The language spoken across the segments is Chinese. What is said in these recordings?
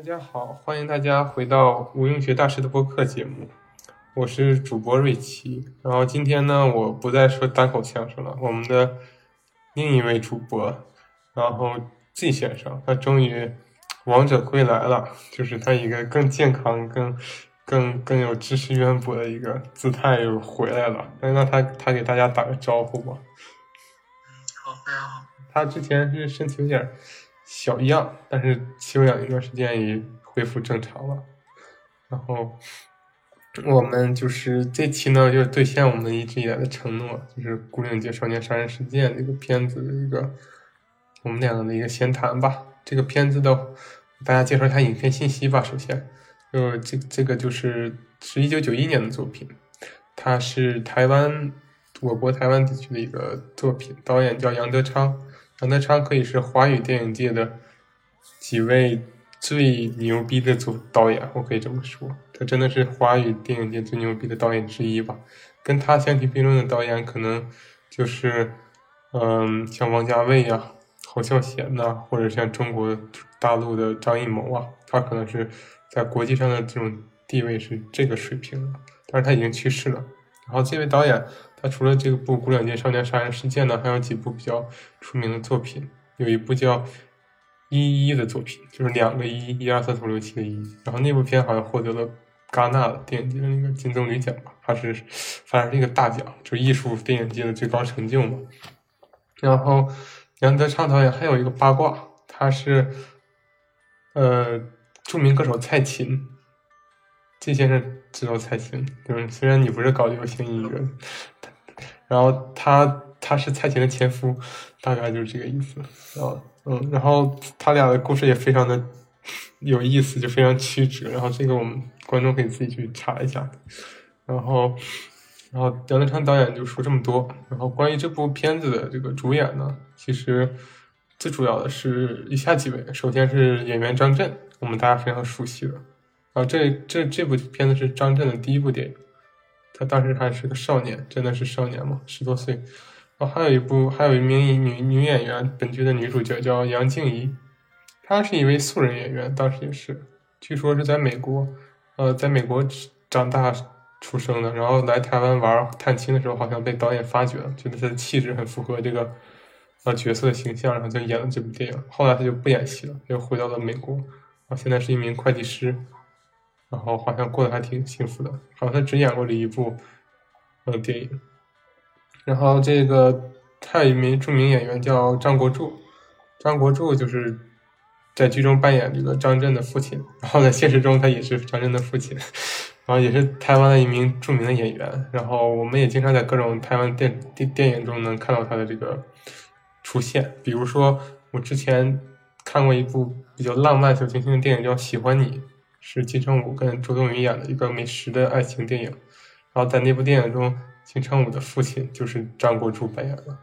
大家好，欢迎大家回到无用学大师的播客节目，我是主播瑞奇。然后今天呢，我不再说单口相声了，我们的另一位主播，然后 Z 先生，他终于王者归来了，就是他一个更健康、更更更有知识渊博的一个姿态又回来了。那让他他给大家打个招呼吧。好，大家好。他之前是身体有点。小样，但是休养一段时间也恢复正常了。然后我们就是这期呢，就是兑现我们一直以来的承诺，就是《古岭街少年杀人事件》这个片子的一个我们两个的一个闲谈吧。这个片子的大家介绍一下影片信息吧。首先，就这这个就是是一九九一年的作品，它是台湾我国台湾地区的一个作品，导演叫杨德昌。杨德昌可以是华语电影界的几位最牛逼的组导演，我可以这么说，他真的是华语电影界最牛逼的导演之一吧。跟他相提并论的导演，可能就是，嗯，像王家卫呀、侯孝贤呐，或者像中国大陆的张艺谋啊，他可能是在国际上的这种地位是这个水平，但是他已经去世了。然后这位导演。他除了这部《古两街少年杀人事件》呢，还有几部比较出名的作品，有一部叫《一一》的作品，就是两个一，一二三四五六七的一。然后那部片好像获得了戛纳的电影节的那个金棕榈奖吧，还是反正是一个大奖，就艺术电影界的最高成就嘛。然后杨德昌导演还有一个八卦，他是呃著名歌手蔡琴。季先生知道蔡琴，就是虽然你不是搞流行音乐，然后他他是蔡琴的前夫，大概就是这个意思。然后嗯，然后他俩的故事也非常的有意思，就非常曲折。然后这个我们观众可以自己去查一下。然后然后杨德昌导演就说这么多。然后关于这部片子的这个主演呢，其实最主要的是以下几位。首先是演员张震，我们大家非常熟悉的。啊，这这这部片子是张震的第一部电影，他当时还是个少年，真的是少年嘛，十多岁。哦，还有一部，还有一名女女演员，本剧的女主角叫杨静怡，她是一位素人演员，当时也是，据说是在美国，呃，在美国长大出生的，然后来台湾玩探亲的时候，好像被导演发掘了，觉得她的气质很符合这个呃角色的形象，然后就演了这部电影。后来她就不演戏了，又回到了美国，啊，现在是一名会计师。然后好像过得还挺幸福的，好像他只演过这一部呃电影。然后这个还有一名著名演员叫张国柱，张国柱就是在剧中扮演这个张震的父亲，然后在现实中他也是张震的父亲，然后也是台湾的一名著名的演员。然后我们也经常在各种台湾电电电影中能看到他的这个出现，比如说我之前看过一部比较浪漫小清新的电影叫《喜欢你》。是金城武跟周冬雨演的一个美食的爱情电影，然后在那部电影中，金城武的父亲就是张国柱扮演的。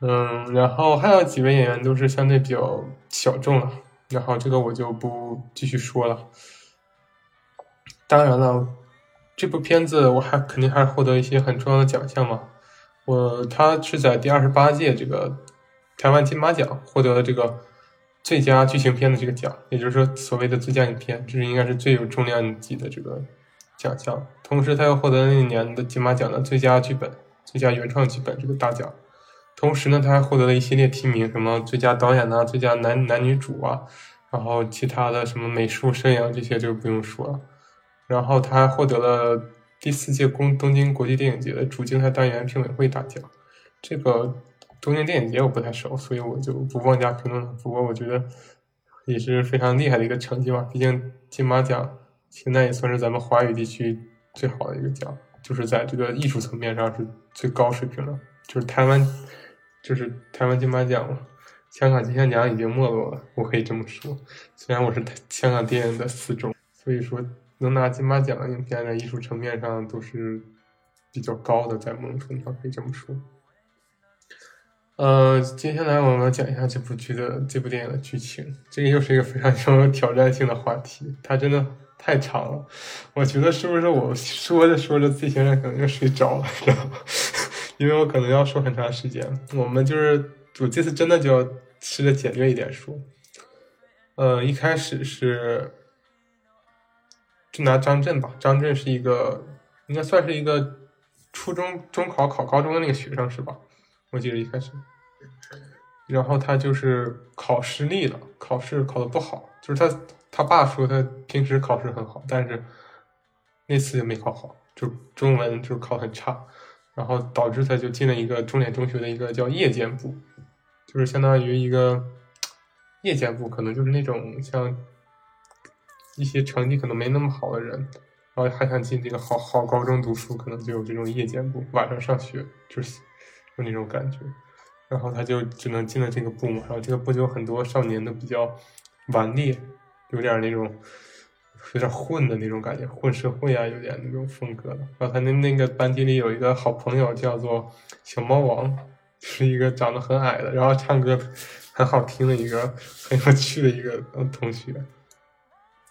嗯，然后还有几位演员都是相对比较小众了，然后这个我就不继续说了。当然了，这部片子我还肯定还是获得一些很重要的奖项嘛。我他是在第二十八届这个台湾金马奖获得了这个。最佳剧情片的这个奖，也就是说所谓的最佳影片，这是应该是最有重量级的这个奖项。同时，他又获得了那年的金马奖的最佳剧本、最佳原创剧本这个大奖。同时呢，他还获得了一系列提名，什么最佳导演呐、最佳男男女主啊，然后其他的什么美术、摄影这些就不用说了。然后他还获得了第四届公东京国际电影节的主竞赛单元评委会大奖。这个。东京电影节我不太熟，所以我就不妄加评论了。不过我觉得也是非常厉害的一个成绩吧。毕竟金马奖现在也算是咱们华语地区最好的一个奖，就是在这个艺术层面上是最高水平的。就是台湾，就是台湾金马奖嘛。香港金像奖已经没落了，我可以这么说。虽然我是香港电影的死忠，所以说能拿金马奖的影片在艺术层面上都是比较高的，在某种程度上可以这么说。呃，接下来我们讲一下这部剧的这部电影的剧情。这个又是一个非常有挑战性的话题，它真的太长了。我觉得是不是我说着说着，自己现在可能就睡着了，知道吗？因为我可能要说很长时间。我们就是，我这次真的就要试着简略一点说。呃，一开始是就拿张震吧，张震是一个应该算是一个初中中考考高中的那个学生是吧？我记得一开始，然后他就是考失利了，考试考的不好，就是他他爸说他平时考试很好，但是那次也没考好，就中文就考很差，然后导致他就进了一个重点中学的一个叫夜间部，就是相当于一个夜间部，可能就是那种像。一些成绩可能没那么好的人，然后还想进这个好好高中读书，可能就有这种夜间部，晚上上学，就是有那种感觉。然后他就只能进了这个部嘛，然后这个部就有很多少年都比较顽劣，有点那种有点混的那种感觉，混社会啊，有点那种风格的。然后他那那个班级里有一个好朋友叫做小猫王，是一个长得很矮的，然后唱歌很好听的一个很有趣的一个同学。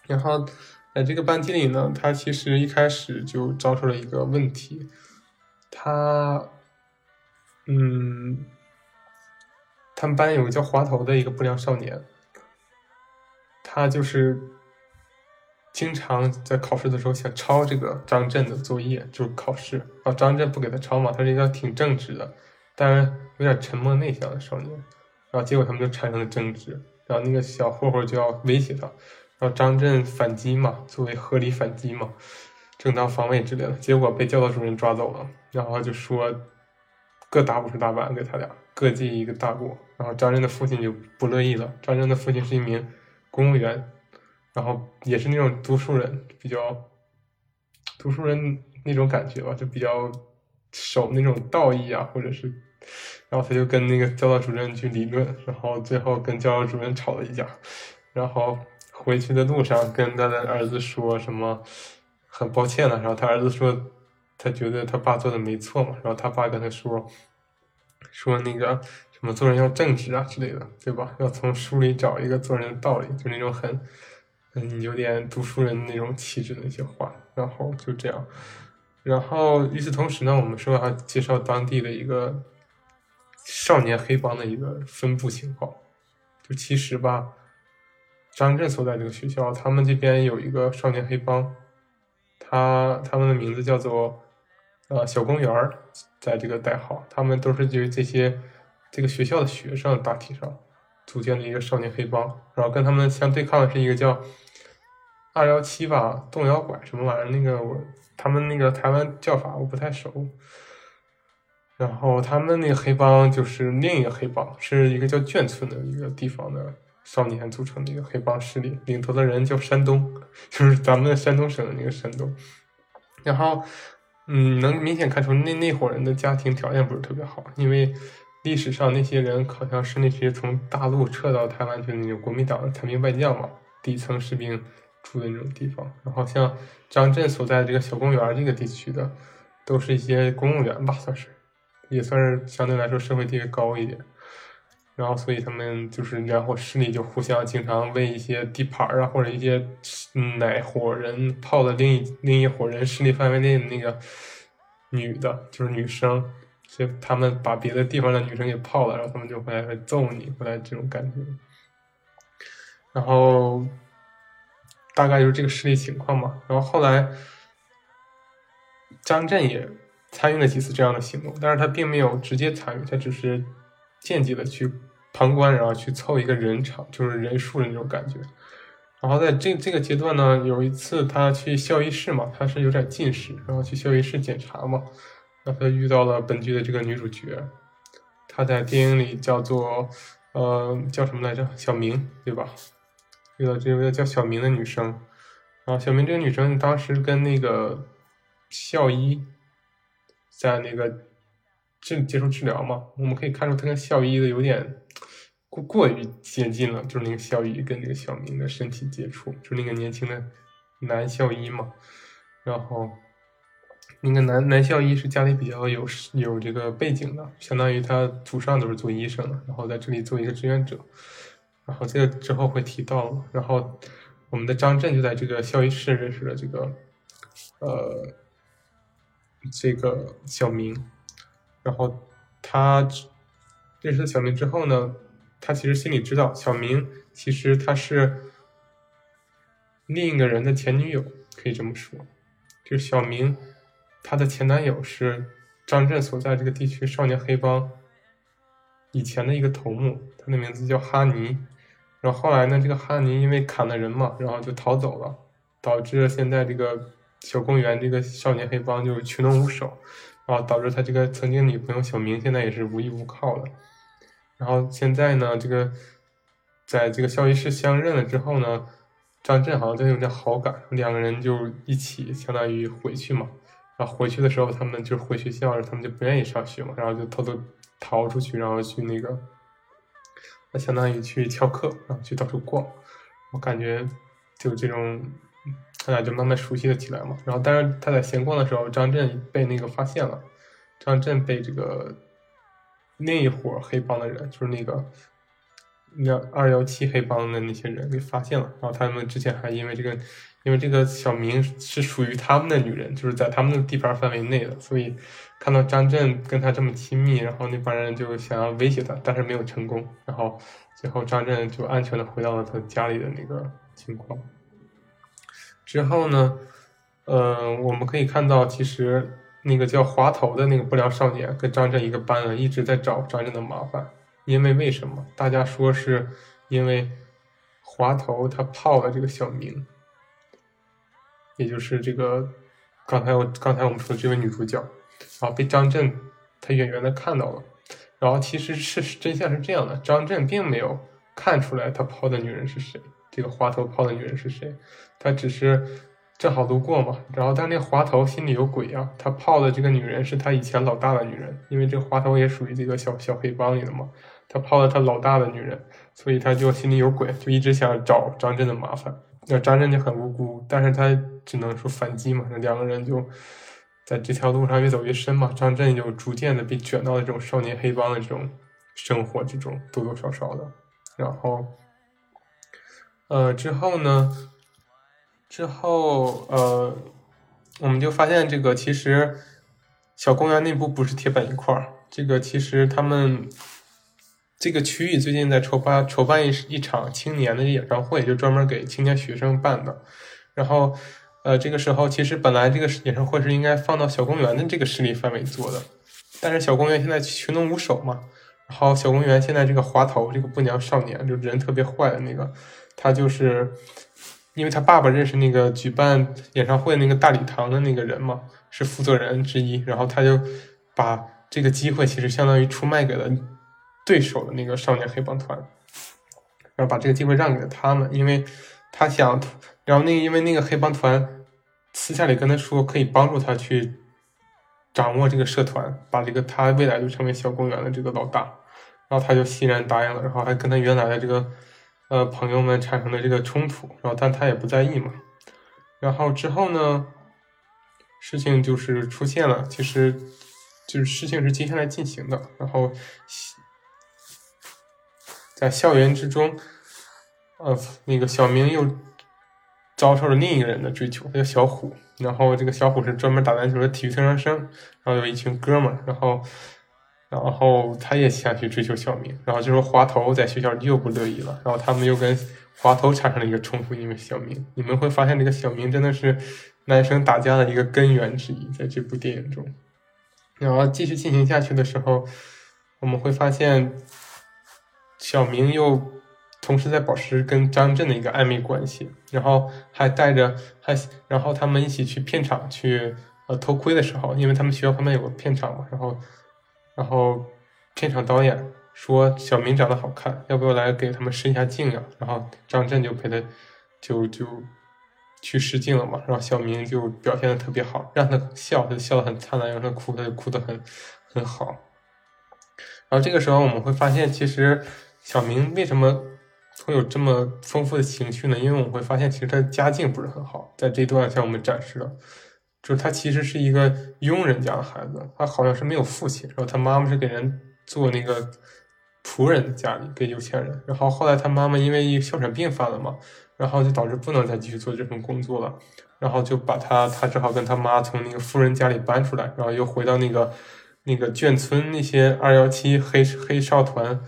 然后，在这个班级里呢，他其实一开始就遭受了一个问题，他，嗯，他们班有个叫滑头的一个不良少年，他就是经常在考试的时候想抄这个张震的作业，就是考试，然后张震不给他抄嘛，他是一个挺正直的，但是有点沉默内向的少年，然后结果他们就产生了争执，然后那个小混混就要威胁他。然后张震反击嘛，作为合理反击嘛，正当防卫之类的，结果被教导主任抓走了。然后就说各打五十大板给他俩，各记一个大过。然后张震的父亲就不乐意了。张震的父亲是一名公务员，然后也是那种读书人，比较读书人那种感觉吧，就比较守那种道义啊，或者是，然后他就跟那个教导主任去理论，然后最后跟教导主任吵了一架，然后。回去的路上，跟他的儿子说什么，很抱歉了。然后他儿子说，他觉得他爸做的没错嘛。然后他爸跟他说，说那个什么做人要正直啊之类的，对吧？要从书里找一个做人的道理，就那种很，嗯，有点读书人那种气质的一些话。然后就这样。然后与此同时呢，我们说要介绍当地的一个少年黑帮的一个分布情况。就其实吧。张震所在这个学校，他们这边有一个少年黑帮，他他们的名字叫做呃小公园儿，在这个代号，他们都是就这些这个学校的学生大体上组建了一个少年黑帮，然后跟他们相对抗的是一个叫二幺七吧，动摇拐什么玩意儿，那个我他们那个台湾叫法我不太熟，然后他们那个黑帮就是另一个黑帮，是一个叫眷村的一个地方的。少年组成的一个黑帮势力，领头的人叫山东，就是咱们山东省的那个山东。然后，嗯，能明显看出那那伙人的家庭条件不是特别好，因为历史上那些人好像是那些从大陆撤到台湾去的那种国民党的残兵败将嘛，底层士兵住的那种地方。然后像张震所在的这个小公园这个地区的，都是一些公务员吧，算是，也算是相对来说社会地位高一点。然后，所以他们就是，然后势力就互相经常为一些地盘啊，或者一些哪伙人泡了另一另一伙人势力范围内的那个女的，就是女生，所以他们把别的地方的女生给泡了，然后他们就会来揍你，回来这种感觉。然后大概就是这个势力情况嘛。然后后来张震也参与了几次这样的行动，但是他并没有直接参与，他只是。间接的去旁观，然后去凑一个人场，就是人数的那种感觉。然后在这这个阶段呢，有一次他去校医室嘛，他是有点近视，然后去校医室检查嘛，然后他遇到了本剧的这个女主角，她在电影里叫做呃叫什么来着？小明对吧？遇到这个叫小明的女生，然后小明这个女生当时跟那个校医在那个。治接受治疗嘛，我们可以看出他跟校医的有点过过于接近了，就是那个校医跟那个小明的身体接触，就是那个年轻的男校医嘛，然后那个男男校医是家里比较有有这个背景的，相当于他祖上都是做医生的，然后在这里做一个志愿者，然后这个之后会提到，然后我们的张震就在这个校医室认识了这个呃这个小明。然后他认识小明之后呢，他其实心里知道，小明其实他是另一个人的前女友，可以这么说。就是小明他的前男友是张震所在这个地区少年黑帮以前的一个头目，他的名字叫哈尼。然后后来呢，这个哈尼因为砍了人嘛，然后就逃走了，导致现在这个小公园这个少年黑帮就群龙无首，然后导致他这个曾经女朋友小明现在也是无依无靠了。然后现在呢，这个在这个校医室相认了之后呢，张震好像对他有点好感，两个人就一起相当于回去嘛。然后回去的时候，他们就回学校了，他们就不愿意上学嘛，然后就偷偷逃出去，然后去那个，那相当于去翘课，然后去到处逛。我感觉就这种，他俩就慢慢熟悉了起来嘛。然后，但是他在闲逛的时候，张震被那个发现了，张震被这个。另一伙黑帮的人，就是那个那二幺七黑帮的那些人给发现了，然后他们之前还因为这个，因为这个小明是属于他们的女人，就是在他们的地盘范围内的，所以看到张震跟他这么亲密，然后那帮人就想要威胁他，但是没有成功，然后最后张震就安全的回到了他家里的那个情况。之后呢，呃，我们可以看到其实。那个叫滑头的那个不良少年跟张震一个班的，一直在找张震的麻烦。因为为什么？大家说是因为滑头他泡了这个小明，也就是这个刚才我刚才我们说的这位女主角，然后被张震他远远的看到了。然后其实是真相是这样的，张震并没有看出来他泡的女人是谁，这个滑头泡的女人是谁，他只是。正好路过嘛，然后但那滑头心里有鬼啊，他泡的这个女人是他以前老大的女人，因为这个滑头也属于这个小小黑帮里的嘛，他泡了他老大的女人，所以他就心里有鬼，就一直想找张震的麻烦。那张震就很无辜，但是他只能说反击嘛，那两个人就在这条路上越走越深嘛，张震就逐渐的被卷到了这种少年黑帮的这种生活之中，多多少少的。然后，呃，之后呢？之后，呃，我们就发现这个其实小公园内部不是铁板一块儿。这个其实他们这个区域最近在筹办筹办一一场青年的演唱会，就专门给青年学生办的。然后，呃，这个时候其实本来这个演唱会是应该放到小公园的这个势力范围做的，但是小公园现在群龙无首嘛。然后小公园现在这个滑头这个不良少年，就人特别坏的那个，他就是。因为他爸爸认识那个举办演唱会那个大礼堂的那个人嘛，是负责人之一，然后他就把这个机会其实相当于出卖给了对手的那个少年黑帮团，然后把这个机会让给了他们，因为他想，然后那因为那个黑帮团私下里跟他说可以帮助他去掌握这个社团，把这个他未来就成为小公园的这个老大，然后他就欣然答应了，然后还跟他原来的这个。呃，朋友们产生的这个冲突，然后但他也不在意嘛。然后之后呢，事情就是出现了，其实就是事情是接下来进行的。然后在校园之中，呃，那个小明又遭受了另一个人的追求，他叫小虎。然后这个小虎是专门打篮球的体育特长生，然后有一群哥们，然后。然后他也想去追求小明，然后就说滑头在学校又不乐意了，然后他们又跟滑头产生了一个冲突，因为小明，你们会发现这个小明真的是男生打架的一个根源之一，在这部电影中。然后继续进行下去的时候，我们会发现小明又同时在保持跟张震的一个暧昧关系，然后还带着还，然后他们一起去片场去呃偷窥的时候，因为他们学校旁边有个片场嘛，然后。然后，片场导演说小明长得好看，要不要来给他们试一下镜呀？然后张震就陪他，就就去试镜了嘛。然后小明就表现的特别好，让他笑，他笑得很灿烂；让他哭，他就哭得很很好。然后这个时候我们会发现，其实小明为什么会有这么丰富的情绪呢？因为我们会发现，其实他的家境不是很好，在这段向我们展示了。就是他其实是一个佣人家的孩子，他好像是没有父亲，然后他妈妈是给人做那个仆人的家里给有钱人，然后后来他妈妈因为哮喘病犯了嘛，然后就导致不能再继续做这份工作了，然后就把他他只好跟他妈从那个富人家里搬出来，然后又回到那个那个眷村那些二幺七黑黑哨团，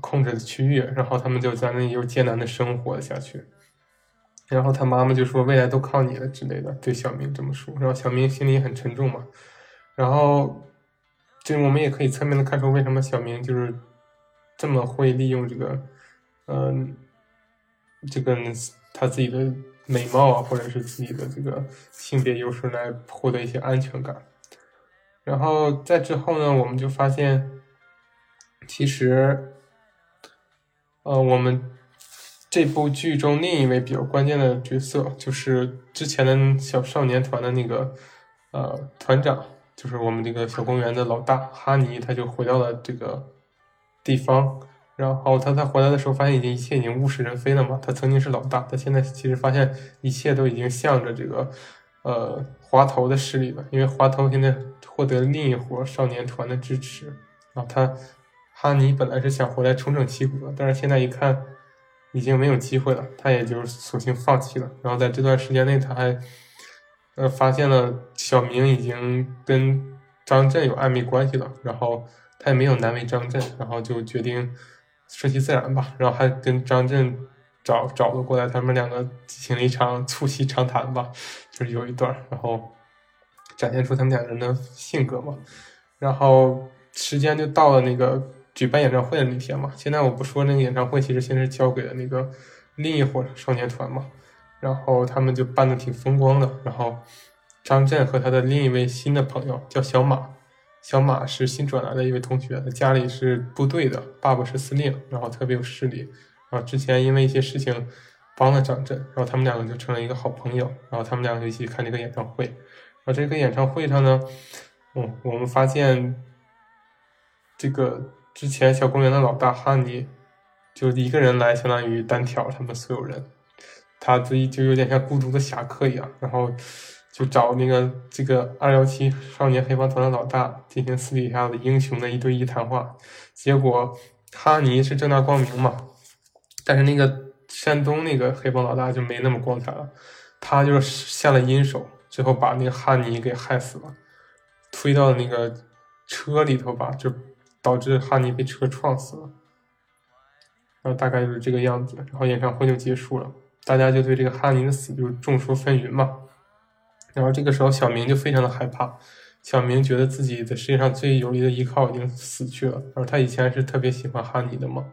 控制的区域，然后他们就在那里又艰难的生活下去。然后他妈妈就说未来都靠你了之类的，对小明这么说。然后小明心里很沉重嘛。然后，这我们也可以侧面的看出为什么小明就是这么会利用这个，嗯，这个他自己的美貌啊，或者是自己的这个性别优势来获得一些安全感。然后在之后呢，我们就发现，其实，呃，我们。这部剧中另一位比较关键的角色，就是之前的小少年团的那个呃团长，就是我们这个小公园的老大哈尼，他就回到了这个地方。然后他他回来的时候，发现已经一切已经物是人非了嘛。他曾经是老大，他现在其实发现一切都已经向着这个呃滑头的势力了，因为滑头现在获得了另一伙少年团的支持。然后他哈尼本来是想回来重整旗鼓的，但是现在一看。已经没有机会了，他也就索性放弃了。然后在这段时间内，他还呃发现了小明已经跟张震有暧昧关系了。然后他也没有难为张震，然后就决定顺其自然吧。然后还跟张震找找了过来，他们两个进行了一场促膝长谈吧，就是有一段，然后展现出他们两个人的性格嘛。然后时间就到了那个。举办演唱会的那天嘛，现在我不说那个演唱会，其实现在交给了那个另一伙少年团嘛，然后他们就办的挺风光的。然后张震和他的另一位新的朋友叫小马，小马是新转来的一位同学，他家里是部队的，爸爸是司令，然后特别有势力。然后之前因为一些事情帮了张震，然后他们两个就成了一个好朋友。然后他们两个就一起看这个演唱会。然后这个演唱会上呢，嗯，我们发现这个。之前小公园的老大哈尼就一个人来，相当于单挑他们所有人，他自己就有点像孤独的侠客一样，然后就找那个这个二幺七少年黑帮团的老大进行私底下的英雄的一对一谈话。结果哈尼是正大光明嘛，但是那个山东那个黑帮老大就没那么光彩了，他就是下了阴手，最后把那个哈尼给害死了，推到那个车里头吧，就。导致哈尼被车撞死了，然后大概就是这个样子，然后演唱会就结束了，大家就对这个哈尼的死就是众说纷纭嘛。然后这个时候小明就非常的害怕，小明觉得自己的世界上最有力的依靠已经死去了，然后他以前是特别喜欢哈尼的嘛。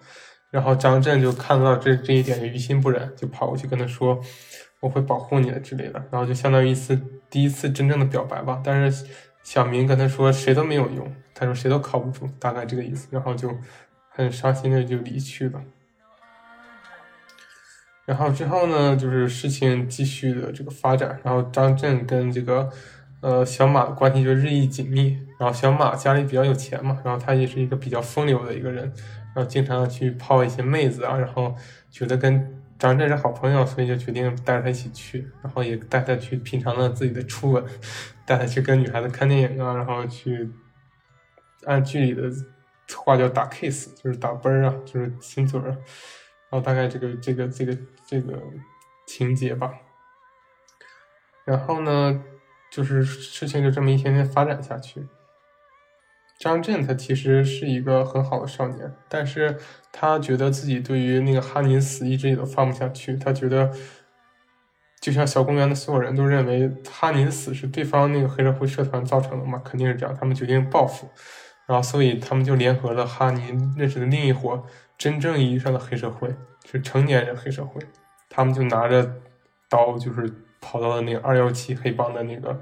然后张震就看到这这一点，就于心不忍，就跑过去跟他说：“我会保护你的之类的。”然后就相当于一次第一次真正的表白吧。但是小明跟他说：“谁都没有用。”他说谁都靠不住，大概这个意思，然后就很伤心的就离去了。然后之后呢，就是事情继续的这个发展，然后张震跟这个呃小马的关系就日益紧密。然后小马家里比较有钱嘛，然后他也是一个比较风流的一个人，然后经常去泡一些妹子啊，然后觉得跟张震是好朋友，所以就决定带着他一起去，然后也带他去品尝了自己的初吻，带他去跟女孩子看电影啊，然后去。按剧里的话叫打 kiss，就是打啵儿啊，就是亲嘴儿，然后大概这个这个这个这个情节吧。然后呢，就是事情就这么一天天发展下去。张震他其实是一个很好的少年，但是他觉得自己对于那个哈尼死一直也都放不下去。他觉得，就像小公园的所有人都认为哈尼的死是对方那个黑社会社团造成的嘛，肯定是这样。他们决定报复。然后，所以他们就联合了哈尼认识的另一伙真正意义上的黑社会，是成年人黑社会。他们就拿着刀，就是跑到了那个二幺七黑帮的那个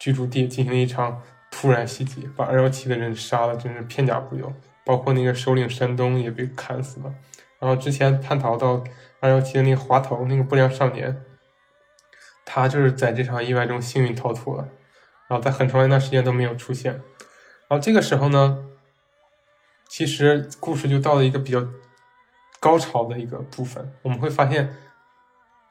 居住地，进行了一场突然袭击，把二幺七的人杀了，真是片甲不留。包括那个首领山东也被砍死了。然后之前叛逃到二幺七的那个滑头那个不良少年，他就是在这场意外中幸运逃脱了，然后在很长一段时间都没有出现。然后这个时候呢，其实故事就到了一个比较高潮的一个部分。我们会发现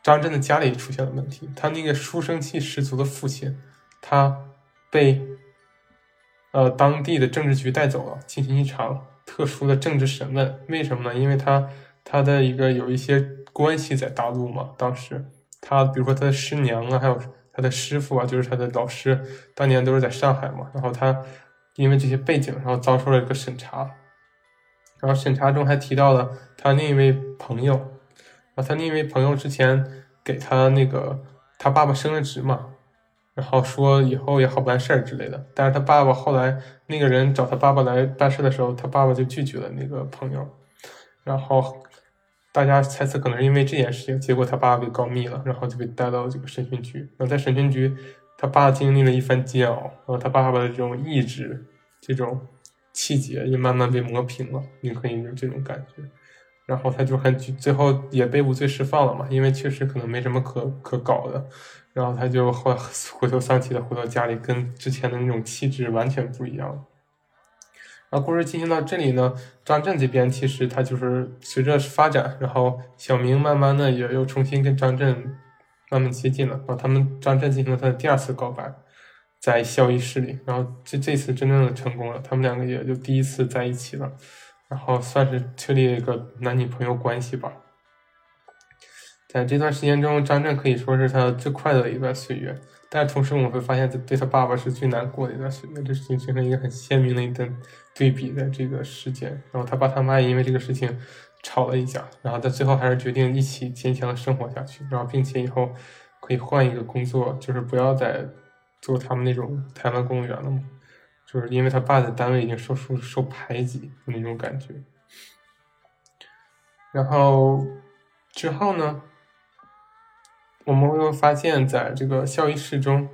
张震的家里出现了问题，他那个书生气十足的父亲，他被呃当地的政治局带走了，进行一场特殊的政治审问。为什么呢？因为他他的一个有一些关系在大陆嘛。当时他比如说他的师娘啊，还有他的师傅啊，就是他的老师，当年都是在上海嘛。然后他。因为这些背景，然后遭受了一个审查，然后审查中还提到了他另一位朋友，啊他另一位朋友之前给他那个他爸爸升了职嘛，然后说以后也好办事儿之类的。但是他爸爸后来那个人找他爸爸来办事的时候，他爸爸就拒绝了那个朋友，然后。大家猜测可能是因为这件事情，结果他爸爸被告密了，然后就被带到这个审讯局。然后在审讯局，他爸经历了一番煎熬，然后他爸爸的这种意志、这种气节也慢慢被磨平了，你可以有这种感觉。然后他就很最后也被无罪释放了嘛，因为确实可能没什么可可搞的。然后他就后回头丧气的回到家里，跟之前的那种气质完全不一样。然后故事进行到这里呢，张震这边其实他就是随着发展，然后小明慢慢的也又重新跟张震慢慢接近了，然后他们张震进行了他的第二次告白，在校医室里，然后这这次真正的成功了，他们两个也就第一次在一起了，然后算是确立一个男女朋友关系吧。在这段时间中，张震可以说是他最快乐的一段岁月。但同时，我们会发现，对他爸爸是最难过的一段岁月，这事情形成一个很鲜明的一段对比的这个事件。然后他爸他妈也因为这个事情吵了一架，然后他最后还是决定一起坚强的生活下去，然后并且以后可以换一个工作，就是不要再做他们那种台湾公务员了嘛，就是因为他爸在单位已经受受受排挤那种感觉。然后之后呢？我们会发现，在这个校医室中，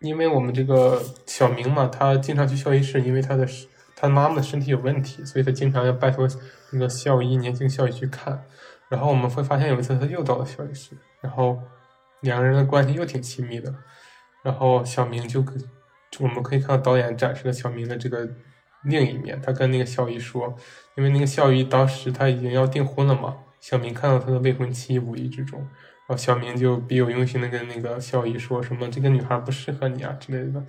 因为我们这个小明嘛，他经常去校医室，因为他的他妈妈的身体有问题，所以他经常要拜托那个校医，年轻校医去看。然后我们会发现，有一次他又到了校医室，然后两个人的关系又挺亲密的。然后小明就跟我们可以看到导演展示了小明的这个另一面，他跟那个校医说，因为那个校医当时他已经要订婚了嘛。小明看到他的未婚妻，无意之中，然后小明就别有用心的跟那个校医说什么这个女孩不适合你啊之类的，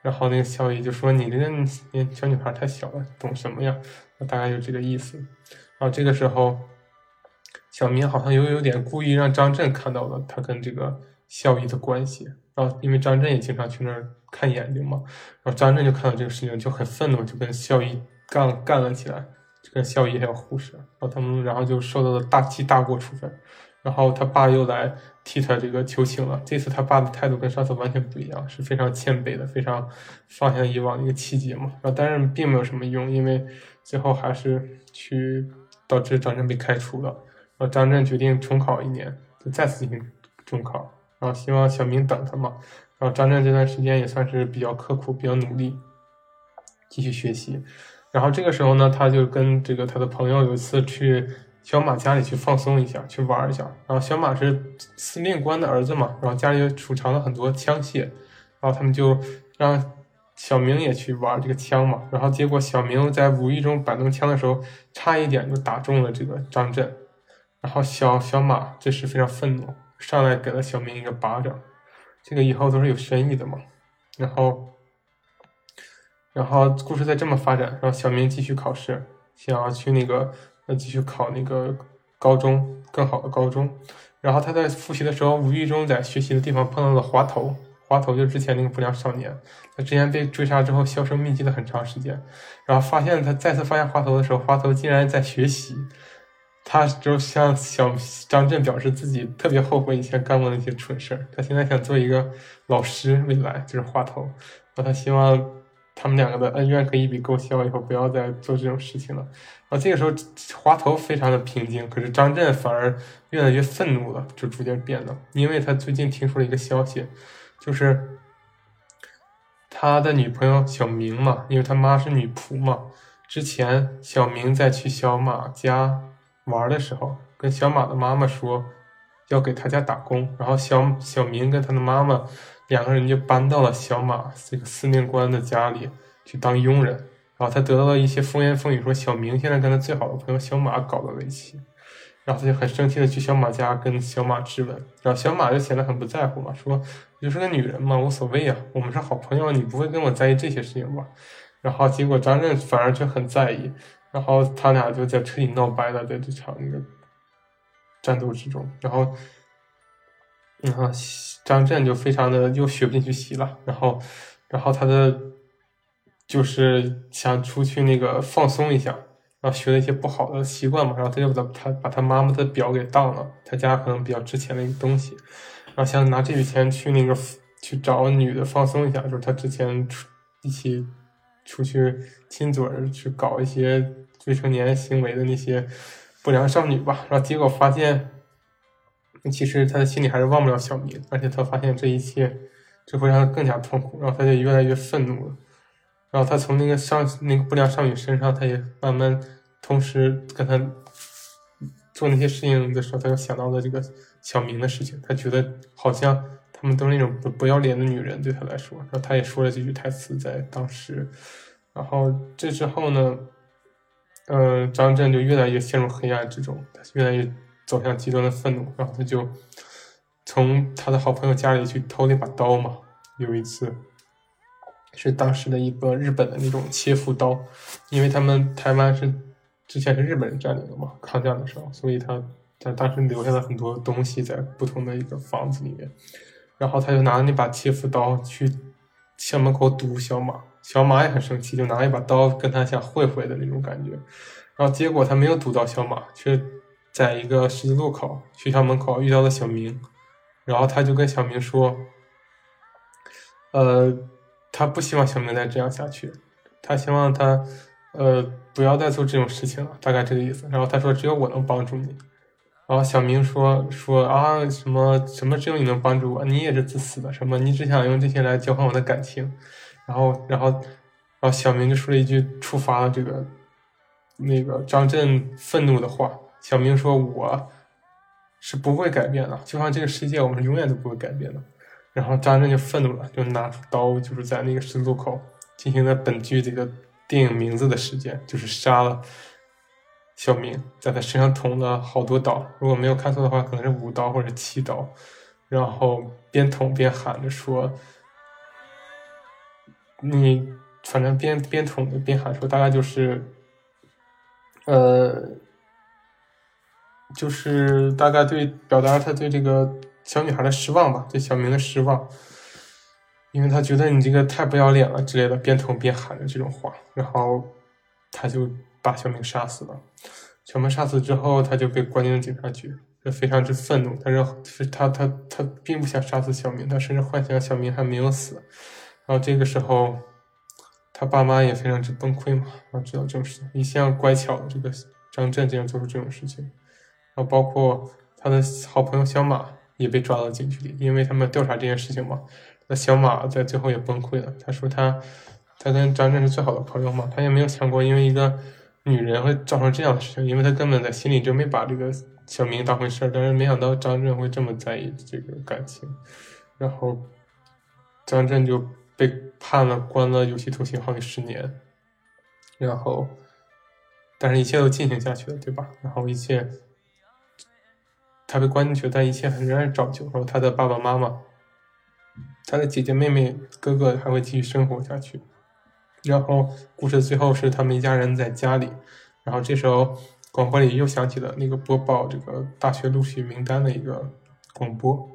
然后那个校医就说你这个年小女孩太小了，懂什么呀？大概就这个意思。然后这个时候，小明好像又有点故意让张震看到了他跟这个校医的关系，然后因为张震也经常去那儿看眼睛嘛，然后张震就看到这个事情就很愤怒，就跟校医干干了起来。这校医还有护士，然后他们然后就受到了大记大过处分，然后他爸又来替他这个求情了。这次他爸的态度跟上次完全不一样，是非常谦卑的，非常放下以往的一个气节嘛。然后但是并没有什么用，因为最后还是去导致张震被开除了。然后张震决定重考一年，就再次进行中考，然后希望小明等他嘛。然后张震这段时间也算是比较刻苦，比较努力，继续学习。然后这个时候呢，他就跟这个他的朋友有一次去小马家里去放松一下，去玩一下。然后小马是司令官的儿子嘛，然后家里储藏了很多枪械，然后他们就让小明也去玩这个枪嘛。然后结果小明在无意中摆动枪的时候，差一点就打中了这个张震。然后小小马这时非常愤怒，上来给了小明一个巴掌。这个以后都是有深意的嘛。然后。然后故事再这么发展，然后小明继续考试，想要去那个呃继续考那个高中更好的高中。然后他在复习的时候，无意中在学习的地方碰到了滑头，滑头就是之前那个不良少年。他之前被追杀之后销声匿迹了很长时间，然后发现他再次发现滑头的时候，滑头竟然在学习。他就向小张震表示自己特别后悔以前干过那些蠢事儿，他现在想做一个老师，未来就是滑头，然后他希望。他们两个的恩怨可以一笔勾销，以后不要再做这种事情了。然后这个时候，滑头非常的平静，可是张震反而越来越愤怒了，就逐渐变了。因为他最近听说了一个消息，就是他的女朋友小明嘛，因为他妈是女仆嘛。之前小明在去小马家玩的时候，跟小马的妈妈说要给他家打工，然后小小明跟他的妈妈。两个人就搬到了小马这个司令官的家里去当佣人，然后他得到了一些风言风语，说小明现在跟他最好的朋友小马搞到了一起，然后他就很生气的去小马家跟小马质问，然后小马就显得很不在乎嘛，说就是个女人嘛，无所谓呀，我们是好朋友，你不会跟我在意这些事情吧？然后结果张震反而却很在意，然后他俩就在彻底闹掰了，在这场战斗之中，然后。然后张震就非常的又学不进去习了，然后，然后他的就是想出去那个放松一下，然后学了一些不好的习惯嘛，然后他就把他把他妈妈的表给当了，他家可能比较值钱的一个东西，然后想拿这笔钱去那个去找女的放松一下，就是他之前出一起出去亲嘴儿，去搞一些未成年行为的那些不良少女吧，然后结果发现，其实他的心里还是忘不了小明，而且他发现这一切只会让他更加痛苦，然后他就越来越愤怒了。然后他从那个少那个不良少女身上，他也慢慢同时跟他做那些事情的时候，他又想到了这个小明的事情。他觉得好像他们都是那种不不要脸的女人，对他来说。然后他也说了这句台词在当时。然后这之后呢，呃，张震就越来越陷入黑暗之中，他越来越走向极端的愤怒。然后他就从他的好朋友家里去偷了一把刀嘛，有一次。是当时的一个日本的那种切腹刀，因为他们台湾是之前是日本人占领的嘛，抗战的时候，所以他他当时留下了很多东西在不同的一个房子里面，然后他就拿那把切腹刀去校门口堵小马，小马也很生气，就拿一把刀跟他想会会的那种感觉，然后结果他没有堵到小马，却在一个十字路口学校门口遇到了小明，然后他就跟小明说，呃。他不希望小明再这样下去，他希望他，呃，不要再做这种事情了，大概这个意思。然后他说：“只有我能帮助你。”然后小明说：“说啊，什么什么，只有你能帮助我？你也是自私的，什么？你只想用这些来交换我的感情。”然后，然后，然后小明就说了一句触发了这个那个张震愤怒的话。小明说：“我是不会改变的，就像这个世界，我们永远都不会改变的。”然后张震就愤怒了，就拿出刀，就是在那个十字路口进行了本剧这个电影名字的事件，就是杀了小明，在他身上捅了好多刀，如果没有看错的话，可能是五刀或者七刀，然后边捅边喊着说：“你反正边边捅边喊说，大概就是，呃，就是大概对表达他对这个。”小女孩的失望吧，对小明的失望，因为他觉得你这个太不要脸了之类的，边捅边喊的这种话，然后他就把小明杀死了。小明杀死之后，他就被关进了警察局，他非常之愤怒。他说，是他他他并不想杀死小明，他甚至幻想小明还没有死。然后这个时候，他爸妈也非常之崩溃嘛，然后知道这种事情，一向乖巧的这个张震竟然做出这种事情，然后包括他的好朋友小马。也被抓到警局里，因为他们调查这件事情嘛。那小马在最后也崩溃了，他说他他跟张震是最好的朋友嘛，他也没有想过因为一个女人会造成这样的事情，因为他根本在心里就没把这个小明当回事儿，但是没想到张震会这么在意这个感情，然后张震就被判了关了有期徒刑好几十年，然后但是一切都进行下去了，对吧？然后一切。他被关进去，但一切仍然照旧。然后他的爸爸妈妈、他的姐姐、妹妹、哥哥还会继续生活下去。然后故事最后是他们一家人在家里，然后这时候广播里又响起了那个播报这个大学录取名单的一个广播，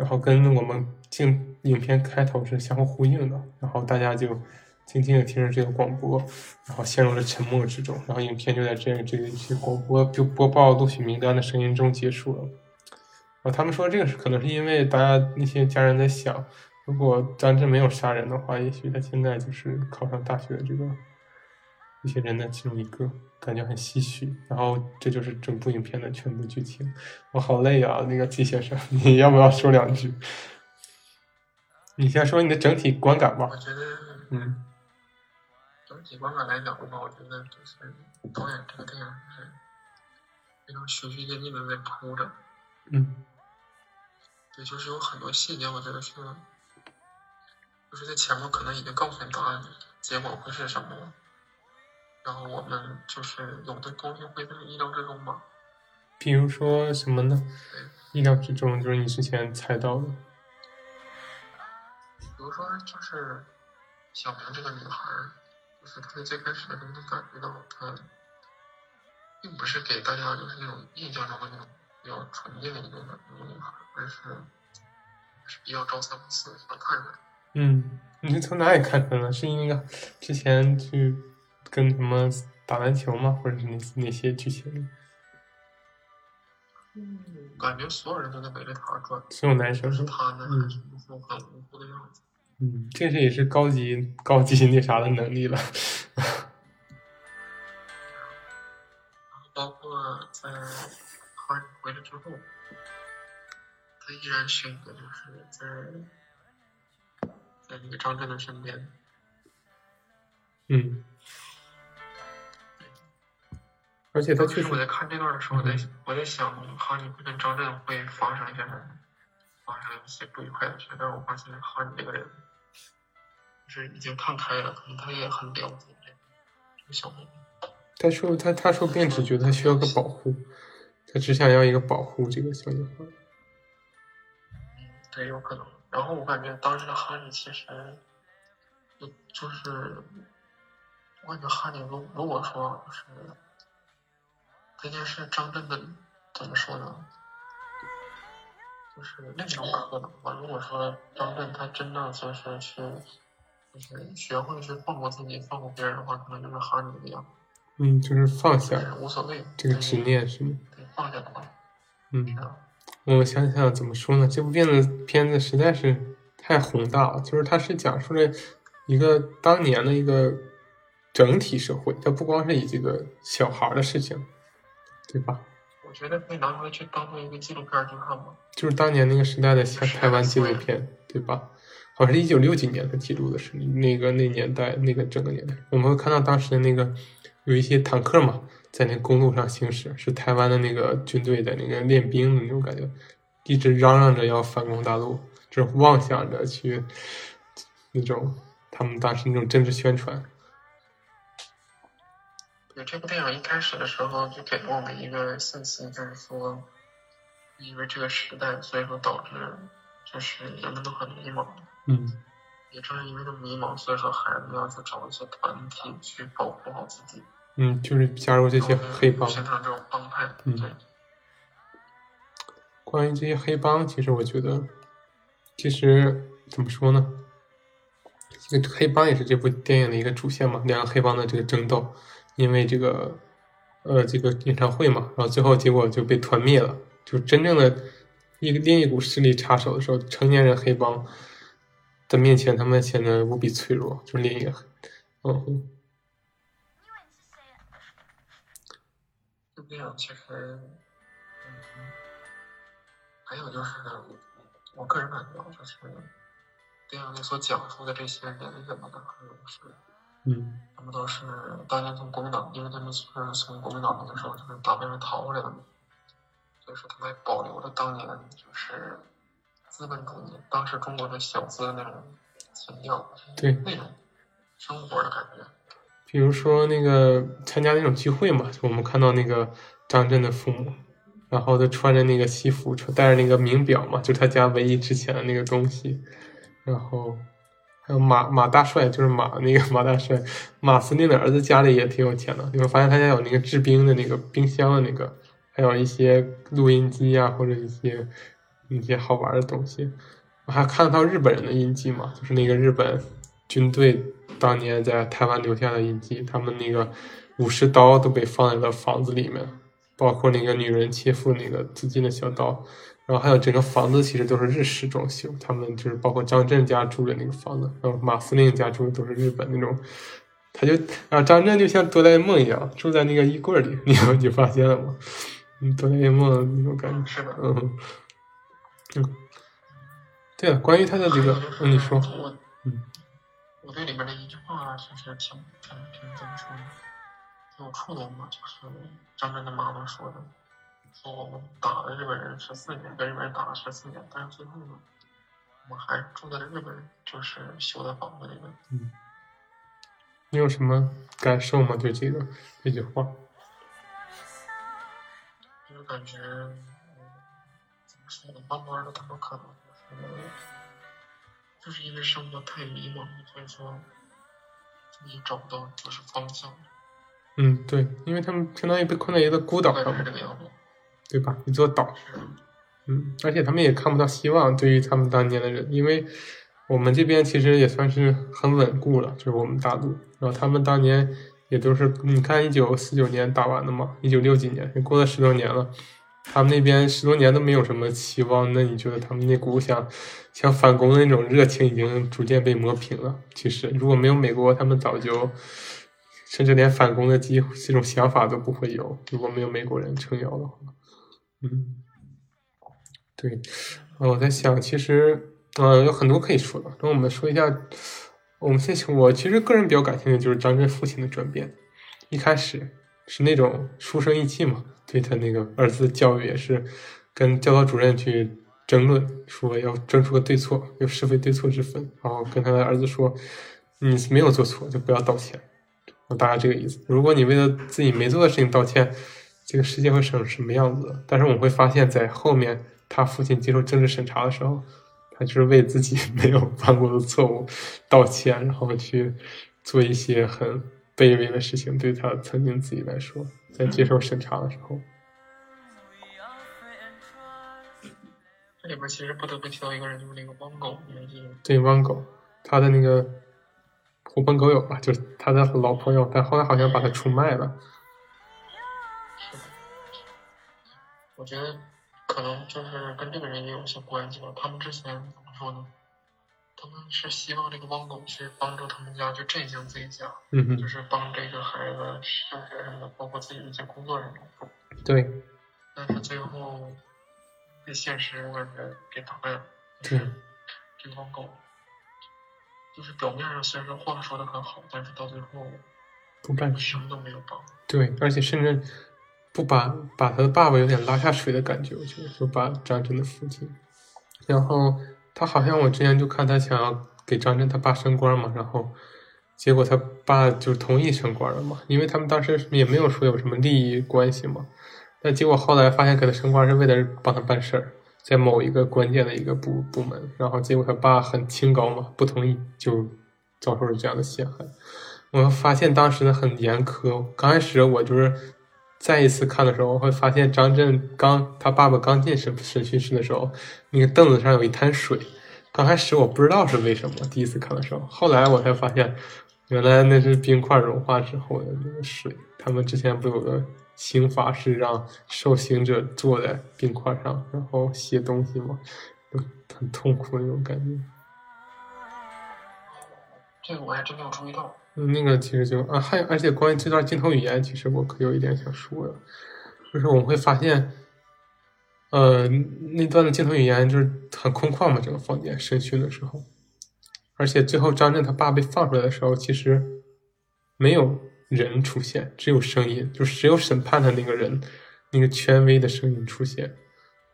然后跟我们镜影片开头是相互呼应的。然后大家就。静静的听着这个广播，然后陷入了沉默之中，然后影片就在这这个一些广播就播报录取名单的声音中结束了。啊，他们说这个是可能是因为大家那些家人在想，如果张震没有杀人的话，也许他现在就是考上大学的这个一些人的其中一个，感觉很唏嘘。然后这就是整部影片的全部剧情。我好累啊，那个季先生，你要不要说两句？你先说你的整体观感吧。我觉得，嗯。整体观感来讲的话，我觉得就是导演这个电影是非常循序渐进的在铺着。嗯。对，就是有很多细节，我觉得是，就是在前面可能已经告诉你答案，结果会是什么，然后我们就是有的东西会在意料之中吧。比如说什么呢？意料之中就是你之前猜到的。比如说，就是小明这个女孩。就是她最开始的时候，就感觉到她，并不是给大家就是那种印象中的那种比较纯净的一种女孩，而是是比较朝三暮四、喜欢看人。嗯。你是从哪里看出来的？是因为之前去跟什么打篮球吗？或者是哪哪些剧情？嗯，感觉所有人都在围着他转，所有男生是他呢，还是一副很无辜的样子？嗯，这是也是高级高级那啥的能力了。包括在哈利回来之后，他依然选择就是在在那个张震的身边。嗯。而且他确实，我在看这段的时候，我在我在想，哈尼跟张震会发生一些发生一些不愉快的事，但是我发现哈尼这个人，就是已经看开了，可能他也很了解这个小妹妹。他说他他说不定只觉得他需要个保护，他只想要一个保护这个小女孩。嗯，对，有可能。然后我感觉当时的哈尼其实，就就是我感觉哈尼如如果说就是。这件事，张震的怎么说呢？就是另一种可能吧。如果说张震他真的就是去，就是学会去放过自己、放过别人的话，可能就是哈尼一样。嗯，就是放下，无所谓。这个执念是吗？对，放下的话。嗯。我想想怎么说呢？这部片子片子实在是太宏大了，就是它是讲述了一个当年的一个整体社会，它不光是以这个小孩的事情。对吧？我觉得可以拿出来去当做一个纪录片去看嘛。就是当年那个时代的台湾纪录片，对吧？好像是一九六几年的记录的是那个那年代那个整个年代，我们会看到当时的那个有一些坦克嘛，在那公路上行驶，是台湾的那个军队的那个练兵的那种感觉，一直嚷嚷着要反攻大陆，就是妄想着去那种他们当时那种政治宣传。这部电影一开始的时候就给了我们一个信息，就是说，因为这个时代，所以说导致就是人们都很迷茫。嗯。也正是因为这迷茫，所以说孩子要去找一些团体去保护好自己。嗯，就是加入这些黑帮。形成这种帮派。嗯。关于这些黑帮，其实我觉得，其实怎么说呢？这个黑帮也是这部电影的一个主线嘛，两个黑帮的这个争斗。因为这个，呃，这个演唱会嘛，然后最后结果就被团灭了。就真正的一另一股势力插手的时候，成年人黑帮的面前，他们显得无比脆弱。就是另一个，嗯。就这样，其实，还有就是，我个人感觉就是电影里所讲述的这些人什么的，可能是。嗯，他们都是当年从国民党，因为他们是从国民党那个时候就是打边逃回来的嘛，所以说他们还保留了当年就是资本主义，当时中国的小资的那种情调，对那种生活的感觉。比如说那个参加那种聚会嘛，我们看到那个张震的父母，然后他穿着那个西服，穿戴着那个名表嘛，就是他家唯一值钱的那个东西，然后。马马大帅就是马那个马大帅，马司令的儿子家里也挺有钱的。你会发现他家有那个制冰的那个冰箱的那个，还有一些录音机啊，或者一些一些好玩的东西。我还看到日本人的印记嘛，就是那个日本军队当年在台湾留下的印记，他们那个武士刀都被放在了房子里面，包括那个女人切腹那个自尽的小刀。然后还有整个房子其实都是日式装修，他们就是包括张震家住的那个房子，然后马司令家住的都是日本那种，他就啊张震就像哆啦 A 梦一样住在那个衣柜里，你你发现了吗？嗯，哆啦 A 梦那种感觉，嗯嗯。对了，关于他的这个，嗯，你说，嗯，我对里面的一句话其实挺挺挺怎么说呢？挺有触动的，就是张震的妈妈说的。说我们打了日本人十四年，跟日本人打了十四年，但是最后呢，我们还住在了日本就是修的房子里面。嗯，你有什么感受吗？对这个这句话？就是感觉，怎么说呢？慢慢的，他们可能就是就是因为生活太迷茫，所以说你找不到就是方向。嗯，对，因为他们相当于被困在一个孤岛上。对吧？一座岛，嗯，而且他们也看不到希望。对于他们当年的人，因为，我们这边其实也算是很稳固了，就是我们大陆。然后他们当年也都是，你看一九四九年打完的嘛，一九六几年也过了十多年了，他们那边十多年都没有什么期望。那你觉得他们那股想想反攻的那种热情已经逐渐被磨平了？其实如果没有美国，他们早就甚至连反攻的机这种想法都不会有。如果没有美国人撑腰的话，嗯，对，我在想，其实呃有很多可以说的。那我们说一下。我们先请我其实个人比较感兴趣的就是张震父亲的转变。一开始是那种书生意气嘛，对他那个儿子的教育也是跟教导主任去争论，说要争出个对错，有是非对错之分。然后跟他的儿子说：“你没有做错，就不要道歉。”我大概这个意思。如果你为了自己没做的事情道歉，这个世界会成什么样子？但是我们会发现，在后面他父亲接受政治审查的时候。他就是为自己 没有犯过的错误道歉，然后去做一些很卑微的事情。对他曾经自己来说，在接受审查的时候，这里边其实不得不提到一个人，就是那个汪狗，对汪狗，他的那个狐朋狗友吧，就是他的老朋友，但后来好像把他出卖了。我觉得。可能就是跟这个人也有些关系吧。他们之前怎么说呢？他们是希望这个汪狗去帮助他们家去振兴自己家，嗯就是帮这个孩子上学什么的，包括自己的一些工作什么的。对。但是最后被现实我感觉给打败了。对。这个汪狗，就是表面上虽然说话说的很好，但是到最后不办什么都没有帮。对，而且甚至。不把把他的爸爸有点拉下水的感觉，我觉得就把张震的父亲，然后他好像我之前就看他想要给张震他爸升官嘛，然后结果他爸就同意升官了嘛，因为他们当时也没有说有什么利益关系嘛，但结果后来发现给他升官是为了帮他办事儿，在某一个关键的一个部部门，然后结果他爸很清高嘛，不同意就遭受了这样的陷害。我发现当时的很严苛，刚开始我就是。再一次看的时候，我会发现张震刚他爸爸刚进审审讯室的时候，那个凳子上有一滩水。刚开始我不知道是为什么，第一次看的时候，后来我才发现，原来那是冰块融化之后的那个水。他们之前不有个刑法是让受刑者坐在冰块上，然后写东西吗？很痛苦那种感觉。这个我还真没有注意到。那个其实就啊，还有而且关于这段镜头语言，其实我可有一点想说的，就是我们会发现，呃，那段的镜头语言就是很空旷嘛，整个房间审讯的时候，而且最后张震他爸被放出来的时候，其实没有人出现，只有声音，就只有审判的那个人那个权威的声音出现，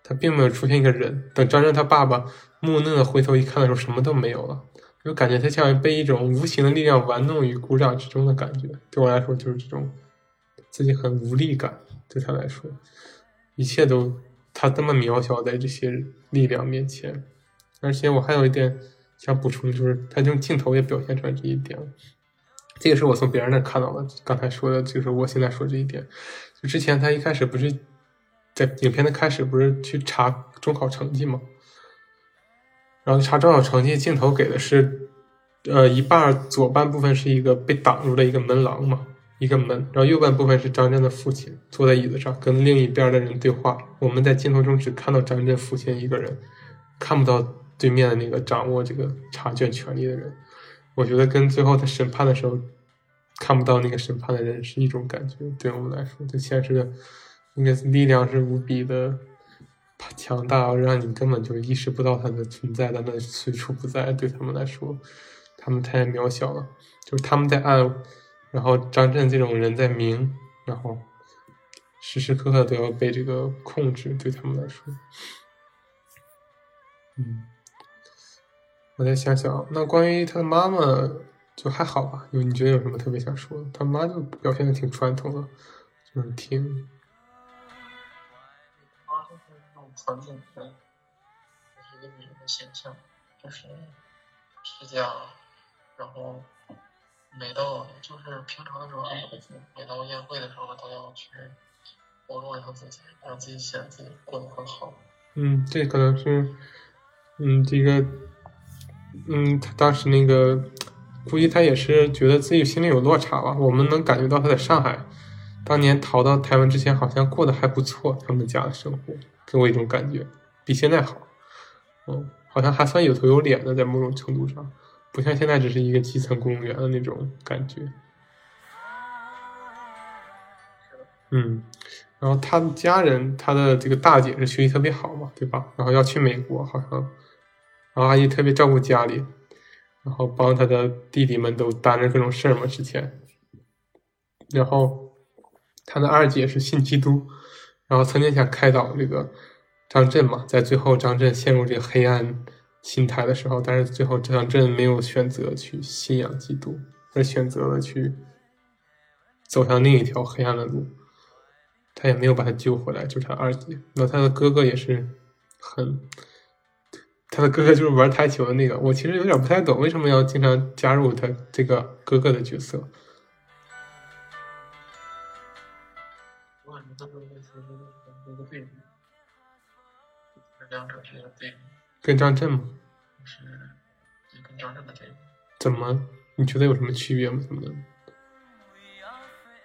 他并没有出现一个人。等张震他爸爸木讷的回头一看的时候，什么都没有了。就感觉他像被一种无形的力量玩弄于股掌之中的感觉，对我来说就是这种自己很无力感。对他来说，一切都他这么渺小在这些力量面前。而且我还有一点想补充，就是他用镜头也表现出来这一点。这个是我从别人那看到的，刚才说的就是我现在说这一点。就之前他一开始不是在影片的开始不是去查中考成绩吗？然后查中考成绩，镜头给的是，呃，一半左半部分是一个被挡住的一个门廊嘛，一个门，然后右半部分是张震的父亲坐在椅子上跟另一边的人对话。我们在镜头中只看到张震父亲一个人，看不到对面的那个掌握这个查卷权力的人。我觉得跟最后他审判的时候看不到那个审判的人是一种感觉。对我们来说，这现实的应该是力量是无比的。强大，让你根本就意识不到它的存在，但它随处不在。对他们来说，他们太渺小了。就是他们在暗，然后张震这种人在明，然后时时刻刻都要被这个控制。对他们来说，嗯，我再想想，那关于他的妈妈就还好吧？有你觉得有什么特别想说的？他妈就表现的挺传统的，就是挺。传统的一个女人的形象，就是持家，然后每到就是平常的时候很朴素，每到宴会的时候，都要去包装一下自己，让自己显得自己过得很好。嗯，这可能是，嗯，这个嗯，他当时那个，估计他也是觉得自己心里有落差吧。我们能感觉到他在上海，当年逃到台湾之前，好像过得还不错，他们家的生活给我一种感觉，比现在好。嗯，好像还算有头有脸的，在某种程度上，不像现在只是一个基层公务员的那种感觉。嗯，然后他的家人，他的这个大姐是学习特别好嘛，对吧？然后要去美国，好像，然后阿姨特别照顾家里，然后帮他的弟弟们都担着各种事儿嘛，之前。然后他的二姐是信基督，然后曾经想开导这个张震嘛，在最后张震陷入这个黑暗心态的时候，但是最后张震没有选择去信仰基督，而选择了去走向另一条黑暗的路。他也没有把他救回来，就是他二姐。那他的哥哥也是很，他的哥哥就是玩台球的那个。我其实有点不太懂，为什么要经常加入他这个哥哥的角色？两者是一个对比，跟张震吗？是跟张震的对比。怎么？你觉得有什么区别吗？怎么的？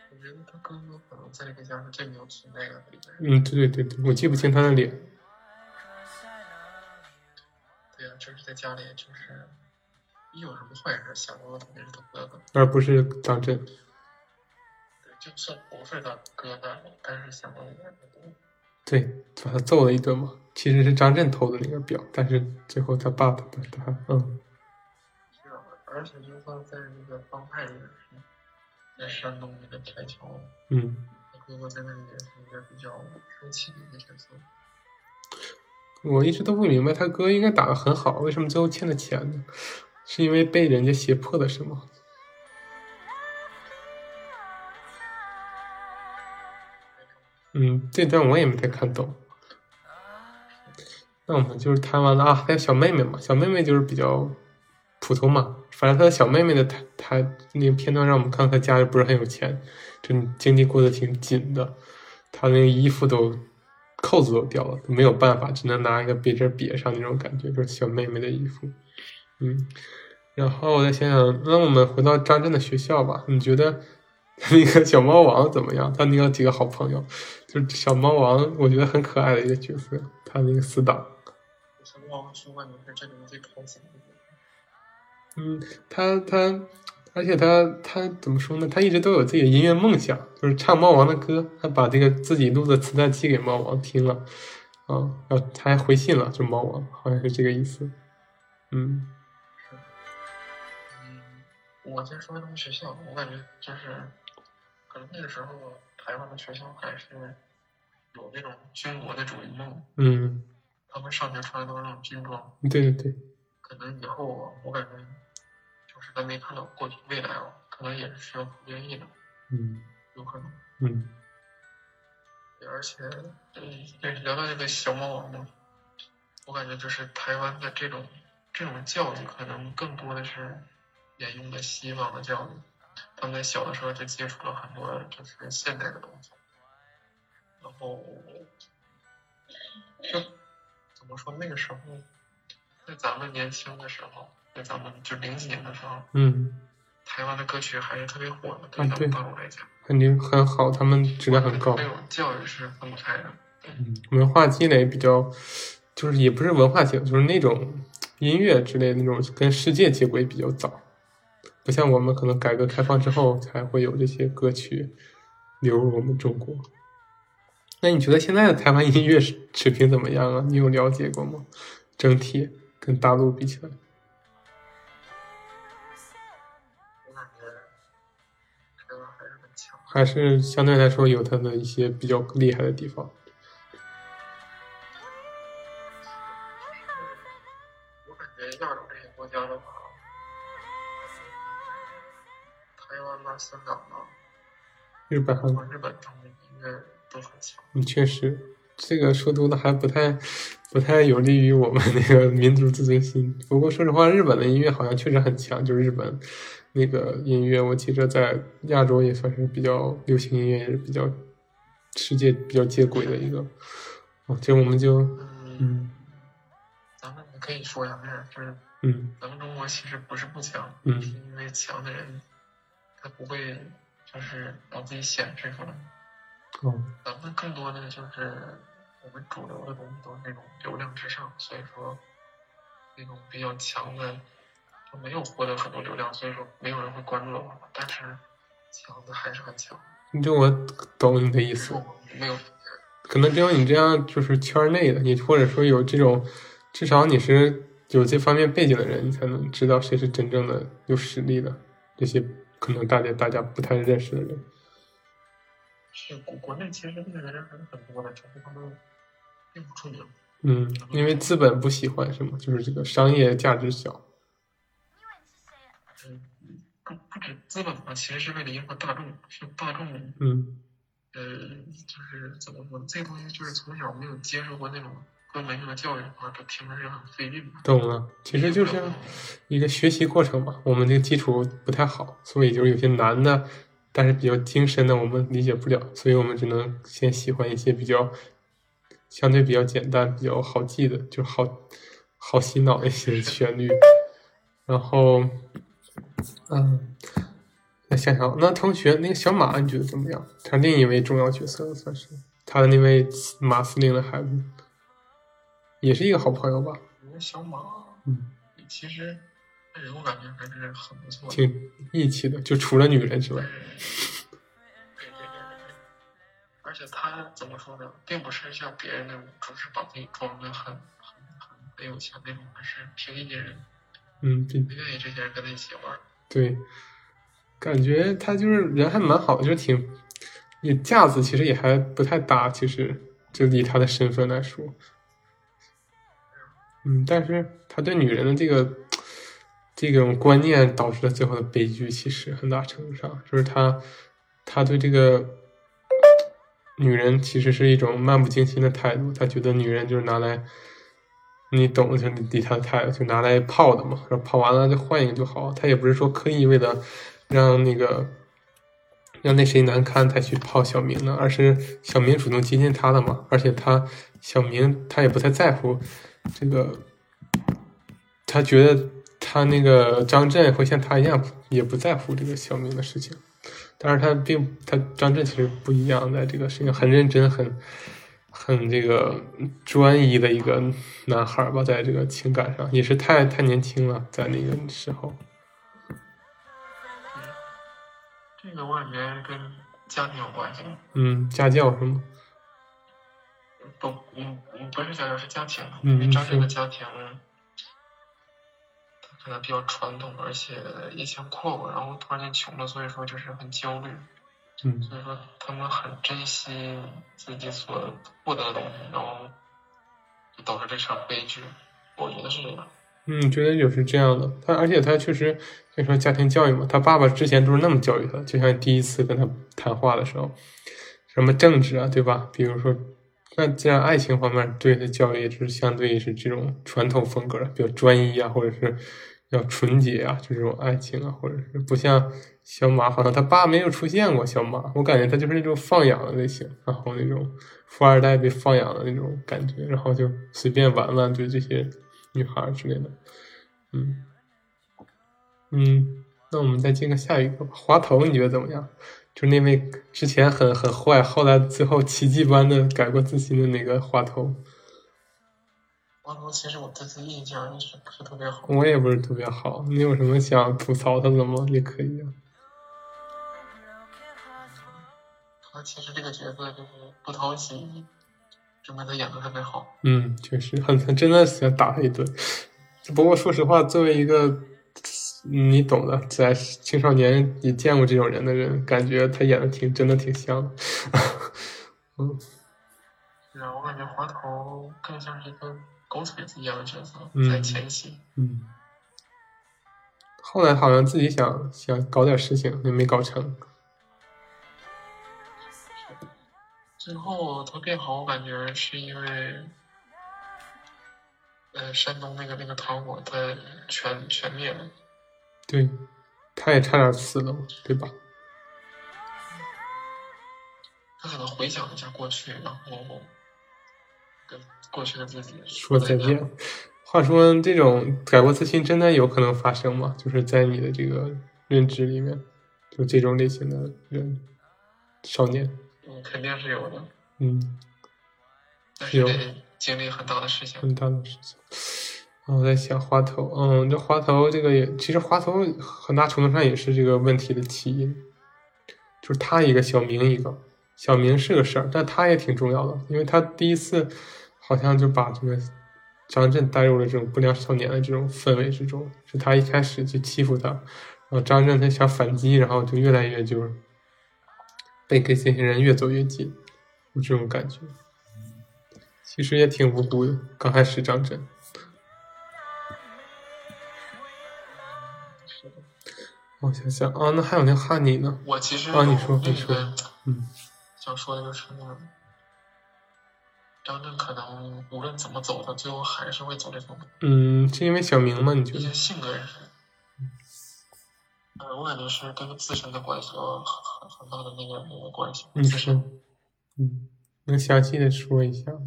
我觉得他哥哥可能在这个家是最没有存在感的。嗯，对对对对，我记不清他的脸。对呀、就是在家里，就是一有什么坏事，想到的肯定是他哥哥。而不是张震。对，就算不是他哥哥，但是想到的也是多。对，把他揍了一顿嘛。其实是张震偷的那个表，但是最后他爸爸把他，嗯，是啊，而且就算在那个帮派里面是，在山东那个台桥，嗯，他哥哥在那里也是一个比较生气的一个角色。我一直都不明白他哥应该打的很好，为什么最后欠了钱呢？是因为被人家胁迫的是吗？嗯，这段我也没太看懂。那我们就是谈完了啊，还有小妹妹嘛，小妹妹就是比较普通嘛，反正她的小妹妹的她她那个片段让我们看她家里不是很有钱，就经济过得挺紧的，她那个衣服都扣子都掉了，没有办法，只能拿一个别针别上那种感觉，就是小妹妹的衣服，嗯，然后我再想想，那我们回到张震的学校吧，你觉得 那个小猫王怎么样？他那个几个好朋友，就是小猫王，我觉得很可爱的一个角色，他那个死党。小猫说过你是这里面最讨喜的一个。嗯，他他，而且他他怎么说呢？他一直都有自己的音乐梦想，就是唱猫王的歌。他把这个自己录的磁带寄给猫王听了，啊，然后他还回信了，就猫王，好像是这个意思。嗯嗯，我先说他们学校，我感觉就是，可能那个时候台湾的学校还是有那种军国的主义梦，嗯，他们上学穿的都是那种军装。对对对，可能以后啊，我感觉就是咱没看到过去未来啊，可能也是需要服兵役的，嗯有可能。嗯而且，嗯，对，聊到这个小魔王嘛，我感觉就是台湾的这种这种教育，可能更多的是沿用的西方的教育。他们在小的时候就接触了很多就是现代的东西，然后就怎么说那个时候，在咱们年轻的时候，在咱们就零几年的时候，嗯，台湾的歌曲还是特别火的，对咱们大陆来讲，肯定很好，他们质量很高那。种教育是分不开的。嗯，文化积累比较，就是也不是文化积累，就是那种音乐之类的那种跟世界接轨比较早，不像我们可能改革开放之后才会有这些歌曲流入我们中国。那你觉得现在的台湾音乐水水平怎么样啊？你有了解过吗？整体跟大陆比起来。还是相对来说有它的一些比较厉害的地方。香港呐、日本、和日本他们的音乐都很强。嗯，确实，这个说多了还不太不太有利于我们那个民族自尊心。不过说实话，日本的音乐好像确实很强，就是日本那个音乐，我记着在亚洲也算是比较流行音乐，也是比较世界比较接轨的一个。哦，这我们就嗯，嗯咱们也可以说一下，就是嗯咱们中国其实不是不强，嗯是因为强的人他不会就是把自己显示出来。嗯咱们更多的就是我们主流的东西都是那种流量至上，所以说那种比较强的就没有获得很多流量，所以说没有人会关注我们，但是强的还是很强。你就我懂你的意思没有可能只有你这样就是圈内的，你或者说有这种，至少你是有这方面背景的人，你才能知道谁是真正的有实力的。这些可能大家大家不太认识的人，是国国内其实这个人还是很多的，只是他们并不出名。嗯，因为资本不喜欢是吗？就是这个商业价值小。嗯，不不止资本吧，其实是为了迎合大众，是大众嗯呃，就是怎么说呢？这东西就是从小没有接受过那种关门性的教育的话，他听着是很费劲的。懂了，其实就像一个学习过程吧。我们这个基础不太好，所以就是有些难的，但是比较精深的我们理解不了，所以我们只能先喜欢一些比较相对比较简单、比较好记的，就好好洗脑一些旋律。然后，嗯，那想想，那同学那个小马，你觉得怎么样？他另一位重要角色算是他的那位马司令的孩子，也是一个好朋友吧？小马，嗯，其实那人我感觉还是很不错的。挺义气的，就除了女人之外对，对对对对，而且他怎么说呢，并不是像别人那种，就是把自己装的很很很很有钱那种，而是平易近人，嗯，对。不愿意这些人跟他一起玩。对，感觉他就是人还蛮好的，就是挺也架子其实也还不太大，其实就以他的身份来说，嗯，但是他对女人的这个这种观念导致了最后的悲剧，其实很大程度上就是他他对这个女人其实是一种漫不经心的态度，他觉得女人就是拿来。你懂，就是你他的态度，就拿来泡的嘛，然后泡完了就换一个就好。他也不是说刻意为了让那个让那谁难堪才去泡小明的，而是小明主动接近他的嘛。而且他小明他也不太在乎这个，他觉得他那个张震会像他一样，也不在乎这个小明的事情。但是他并他张震其实不一样，在这个事情很认真很。很这个专一的一个男孩吧，在这个情感上也是太太年轻了，在那个时候。这个我感觉跟家庭有关系。嗯，家教是吗？不，嗯嗯，不是家教，是家庭。嗯因为张震的家庭，他可能比较传统，而且以前阔过，然后突然间穷了，所以说就是很焦虑。嗯所以说他们很珍惜自己所获得的东西，然后就导致这场悲剧。我觉得是这样。嗯，觉得就是这样的。他而且他确实，就说家庭教育嘛，他爸爸之前都是那么教育他，就像第一次跟他谈话的时候，什么政治啊，对吧？比如说，那既然爱情方面对的教育，是相对是这种传统风格，比较专一啊，或者是要纯洁啊，就这种爱情啊，或者是不像小马，好像他爸没有出现过小马，我感觉他就是那种放养的类型，然后那种富二代被放养的那种感觉，然后就随便玩玩，对这些女孩之类的，嗯嗯，那我们再进个下一个，滑头你觉得怎么样？就那位之前很很坏，后来最后奇迹般的改过自新的那个滑头，其实我对他印象一直不是特别好。我也不是特别好，你有什么想吐槽他的吗？也可以啊。他其实这个角色就是不讨喜，证明他演的特别好。嗯，确实很很真的想打他一顿。不过说实话，作为一个嗯你懂的，在青少年也见过这种人的人，感觉他演的挺真的挺像的。嗯是啊，我感觉滑头更像是一个狗腿子一样的角色，嗯在前期。嗯。后来好像自己想想搞点事情，也没搞成。最后他变好，我感觉是因为，呃，山东那个那个糖果他全全灭了。对，他也差点死了，对吧？他可能回想一下过去，然后跟过去的自己说再见。话说，这种改过自新真的有可能发生吗？就是在你的这个认知里面，就这种类型的人，少年，嗯，肯定是有的，嗯，但是经历很大的事情。很大的事情。我在想花头，嗯，这花头这个也，其实花头很大程度上也是这个问题的起因，就是他一个小明一个，小明是个事儿，但他也挺重要的，因为他第一次好像就把这个张震带入了这种不良少年的这种氛围之中，是他一开始就欺负他，然后张震他想反击，然后就越来越就是被跟这些人越走越近，有这种感觉，其实也挺无辜的，刚开始张震。我想想啊，那还有那哈尼呢？我其实啊你说你说嗯想说的就是那个张震可能无论怎么走，他最后还是会走这条路。嗯，是因为小明吗？你觉得一些？性格也是。呃，我感觉是跟自身的关系有很很很大的那个那个关系。你说自身，嗯，能详细的说一下吗？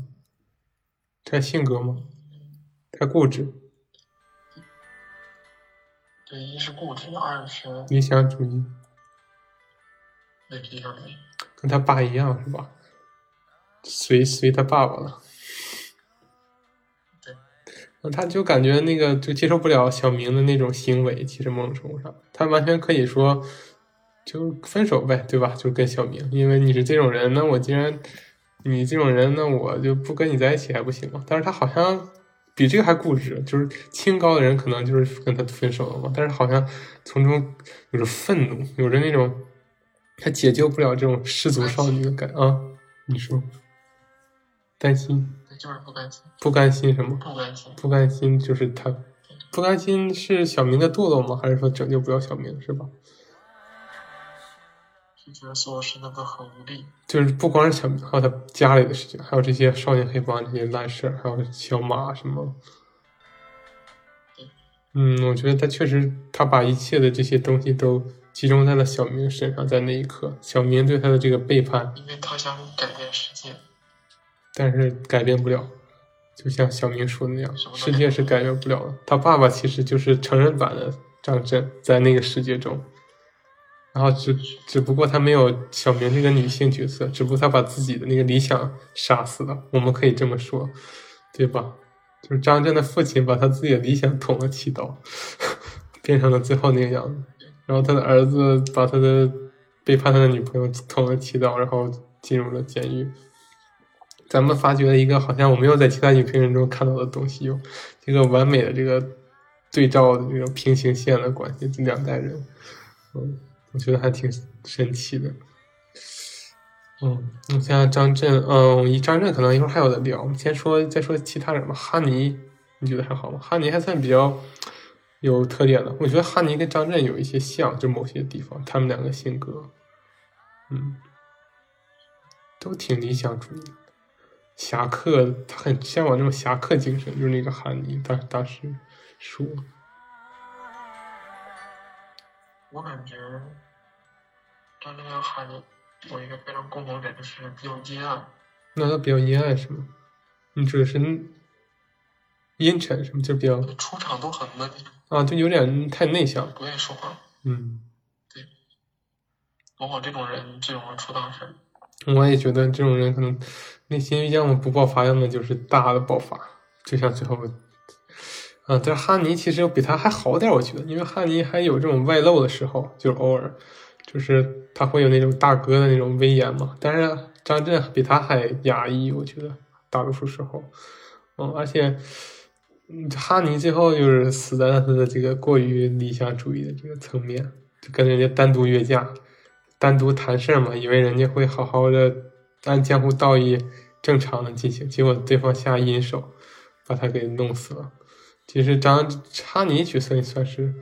他性格吗？太固执，对，一是固执，二是理想主义，对理想主义。跟他爸一样是吧？随随他爸爸了。对，嗯他就感觉那个就接受不了小明的那种行为，其实某种程度上，他完全可以说就分手呗，对吧？就跟小明，因为你是这种人，那我既然你这种人，那我就不跟你在一起还不行吗？但是他好像比这个还固执，就是清高的人可能就是跟他分手了嘛，但是好像从中有着愤怒，有着那种他解救不了这种失足少女的感啊。你说担心对，就是不甘心，不甘心什么？不甘心。不甘心就是他不甘心是小明的堕落吗？还是说拯救不了小明是吧？就觉得所有事情都很无力。就是不光是小明，还有他家里的事情，还有这些少年黑帮这些烂事儿，还有小马什么。嗯，我觉得他确实，他把一切的这些东西都集中在了小明身上，在那一刻，小明对他的这个背叛，因为他想改变世界，但是改变不了，就像小明说的那样，世界是改变不了的。他爸爸其实就是成人版的张震，在那个世界中，然后只只不过他没有小明这个女性角色，只不过他把自己的那个理想杀死了，我们可以这么说，对吧？就是张震的父亲把他自己的理想捅了七刀，变成了最后那个样子。然后他的儿子把他的背叛他的女朋友捅了七刀，然后进入了监狱。咱们发掘了一个好像我没有在其他影评人中看到的东西，有这个完美的这个对照的这种平行线的关系，这两代人，嗯，我觉得还挺神奇的。嗯，你像张震，嗯，张震可能一会儿还有的聊。我们先说，再说其他人吧。哈尼，你觉得还好吗？哈尼还算比较有特点的。我觉得哈尼跟张震有一些像，就某些地方，他们两个性格，嗯，都挺理想主义。侠客，他很向往那种侠客精神，就是那个哈尼当当时说，我感觉张震和哈尼有一个非常共同点，就是比较阴暗。那他比较阴暗是吗？你指的是阴沉是吗？就比较出场都很闷，啊，就有点太内向。不愿意说话。嗯，对往往这种人最容易出大事。我也觉得这种人可能内心要么不爆发，要么就是大的爆发，就像最后，啊，但是哈尼其实比他还好点，我觉得，因为哈尼还有这种外露的时候，就是偶尔，就是他会有那种大哥的那种威严嘛。但是张震比他还压抑，我觉得大多数时候，嗯，而且，哈尼最后就是死在了他的这个过于理想主义的这个层面，就跟人家单独约架。单独谈事儿嘛，以为人家会好好的按江湖道义正常的进行，结果对方下阴手，把他给弄死了。其实张哈尼角色也算是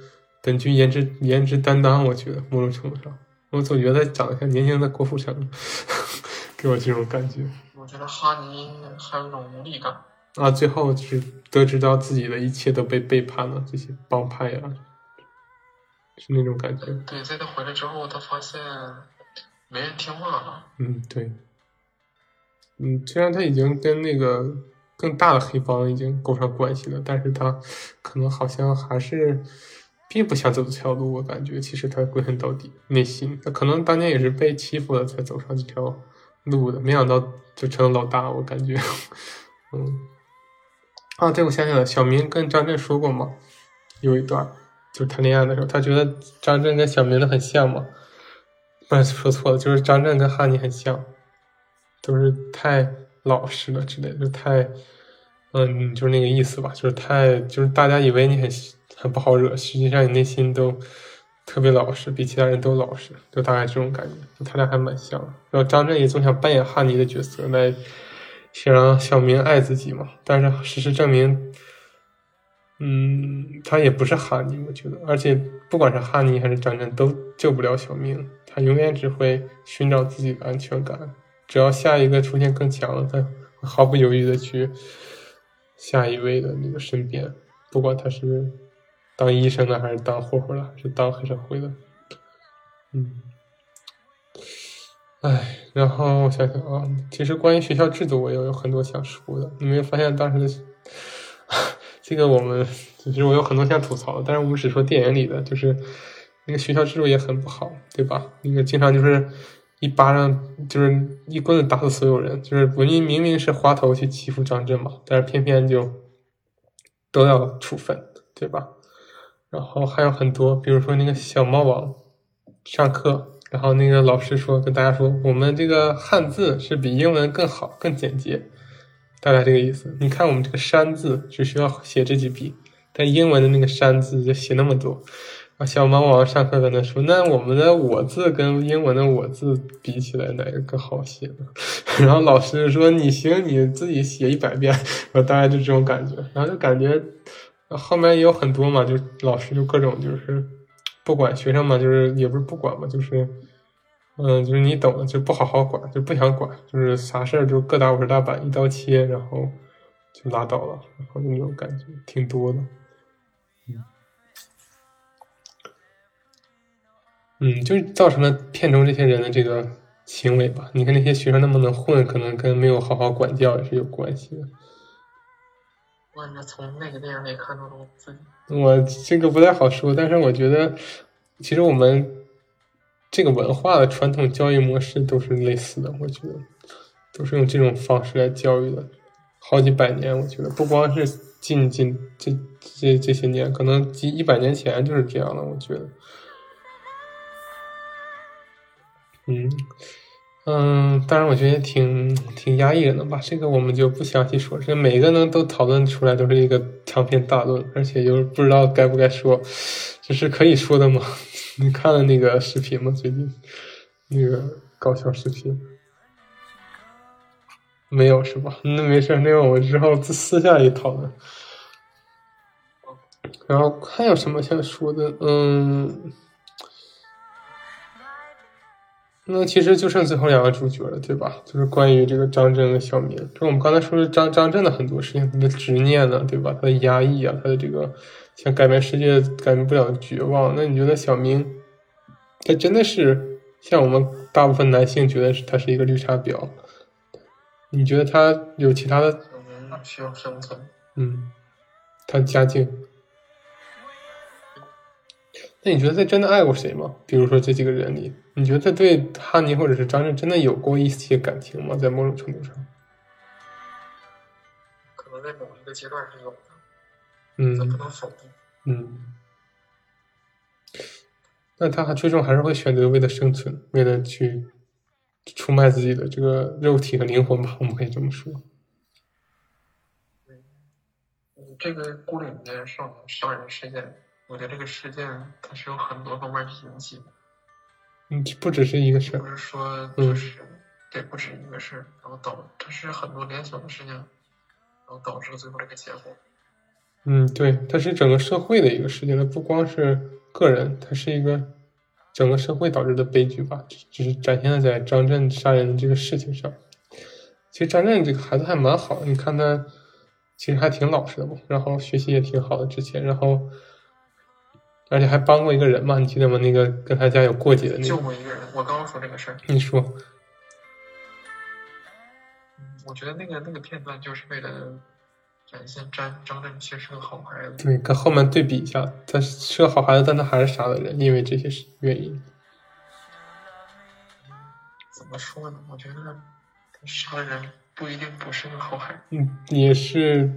本剧颜值颜值担当，我觉得某种程度上，我总觉得长得像年轻的郭富城，给我这种感觉我觉得哈尼还有一种无力感。啊。最后就是得知到自己的一切都被背叛了，这些帮派呀、是那种感觉。对，在他回来之后，他发现没人听话了。嗯，对。嗯，虽然他已经跟那个更大的黑帮已经勾上关系了，但是他可能好像还是并不想走这条路。我感觉其实他归根到底内心，他可能当年也是被欺负了才走上这条路的，没想到就成了老大。我感觉，嗯，啊，对，我想起来，小明跟张震说过嘛，有一段就是谈恋爱的时候，他觉得张震跟小明的很像嘛。不是说错了，就是张震跟哈尼很像，都是太老实了之类，就太，嗯，就是那个意思吧，就是太，就是大家以为你很很不好惹，实际上你内心都特别老实，比其他人都老实，就大概这种感觉。他俩还蛮像。然后张震也总想扮演哈尼的角色，来想让小明爱自己嘛，但是事实证明。嗯，他也不是哈尼，我觉得，而且不管是哈尼还是张震，都救不了小明。他永远只会寻找自己的安全感，只要下一个出现更强了，他毫不犹豫的去下一位的那个身边，不管他是当医生的，还是当混混的，还是当黑社会的。嗯，哎，然后我想想啊，其实关于学校制度，我也有很多想说的。你没有发现当时的？这个我们其实我有很多想吐槽的，但是我们只说电影里的，就是那个学校制度也很不好，对吧？那个经常就是一巴掌，就是一棍子打死所有人，就是文明明明是滑头去欺负张震嘛，但是偏偏就都要处分，对吧？然后还有很多，比如说那个小猫王上课，然后那个老师说跟大家说，我们这个汉字是比英文更好、更简洁。大概这个意思。你看，我们这个“山”字只需要写这几笔，但英文的那个“山”字就写那么多。啊，小猫王上课跟他说：“那我们的‘我’字跟英文的‘我’字比起来，哪个更好写呢？” 然后老师说：“你行，你自己写一百遍。”我大概就这种感觉。然后就感觉后面也有很多嘛，就老师就各种就是不管学生嘛，就是也不是不管嘛，就是。嗯，就是你懂的，就不好好管，就不想管，就是啥事儿就各打五十大板，一刀切，然后就拉倒了，然后那种感觉挺多的。嗯，嗯，就造成了片中这些人的这个行为吧。你看那些学生那么能混，可能跟没有好好管教也是有关系的。我感觉从那个电影里看到了我自己。我这个不太好说，但是我觉得，其实我们。这个文化的传统教育模式都是类似的，我觉得都是用这种方式来教育的，好几百年，我觉得不光是近近这这这些年，可能几一百年前就是这样的，我觉得。嗯嗯，当然我觉得挺挺压抑人的吧，这个我们就不详细说，这每个呢都讨论出来都是一个长篇大论，而且就是不知道该不该说，这是可以说的吗？你看了那个视频吗？最近那个搞笑视频没有是吧？那没事，那个我之后私下里讨论。然后还有什么想说的？嗯，那其实就剩最后两个主角了，对吧？就是关于这个张震和小明。就我们刚才说的张张震的很多事情，他的执念呢，对吧？他的压抑啊，他的这个。想改变世界改变不了的绝望，那你觉得小明，他真的是像我们大部分男性觉得是他是一个绿茶婊？你觉得他有其他的？需要生存。嗯，他家境。那你觉得他真的爱过谁吗？比如说这几个人里，你觉得他对哈尼或者是张震真的有过一些感情吗？在某种程度上，可能在某一个阶段是有的。嗯，不能否定。嗯，那他还最终还是会选择为了生存，为了去出卖自己的这个肉体和灵魂吧？我们可以这么说。嗯，这个孤岭的少年杀人事件，我觉得这个事件它是有很多方面引起的。嗯，不只是一个事儿。不是说就是对，不止一个事儿，然后导它是很多连锁的事情，然后导致了最后这个结果。嗯，对，它是整个社会的一个事件，它不光是个人，它是一个整个社会导致的悲剧吧。只是展现在张震杀人的这个事情上。其实张震这个孩子还蛮好，你看他其实还挺老实的嘛，然后学习也挺好的之前，然后而且还帮过一个人嘛，你记得吗？那个跟他家有过节的那个。救过一个人，我刚刚说这个事儿。你说。我觉得那个那个片段就是为了展现张张震其实是个好孩子。对，跟后面对比一下，他是个好孩子，但他还是杀了人，因为这些原因。怎么说呢？我觉得他杀人不一定不是个好孩子。嗯，也是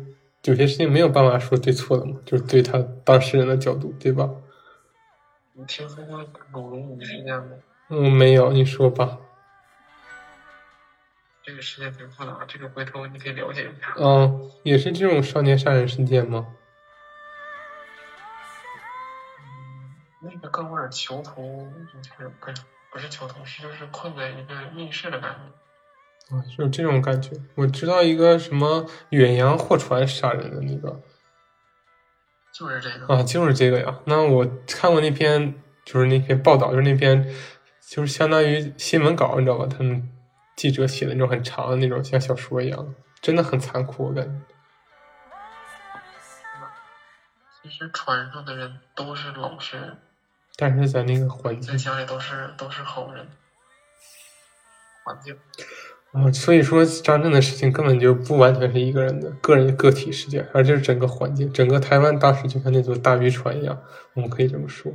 有些事情没有办法说对错的嘛，就是对他当事人的角度，对吧？你听说过鲁龙武事件吗？嗯，没有，你说吧。这个事件挺复杂，这个回头你可以了解一下。嗯，也是这种少年杀人事件吗？嗯，那个哥们儿囚徒就是不是不是囚徒，是就是困在一个密室的感觉。啊，是有这种感觉。我知道一个什么远洋货船杀人的那个，就是这个。啊，就是这个呀。那我看过那篇，就是那篇报道，就是那篇，就是相当于新闻稿，你知道吧？他们。记者写的那种很长的那种，像小说一样，真的很残酷，我感觉。其实船上的人都是老实人，但是在那个环境，在家里都是都是好人。环境。啊，所以说张震的事情根本就不完全是一个人的个人个体事件，而就是整个环境，整个台湾当时就像那座大渔船一样，我们可以这么说，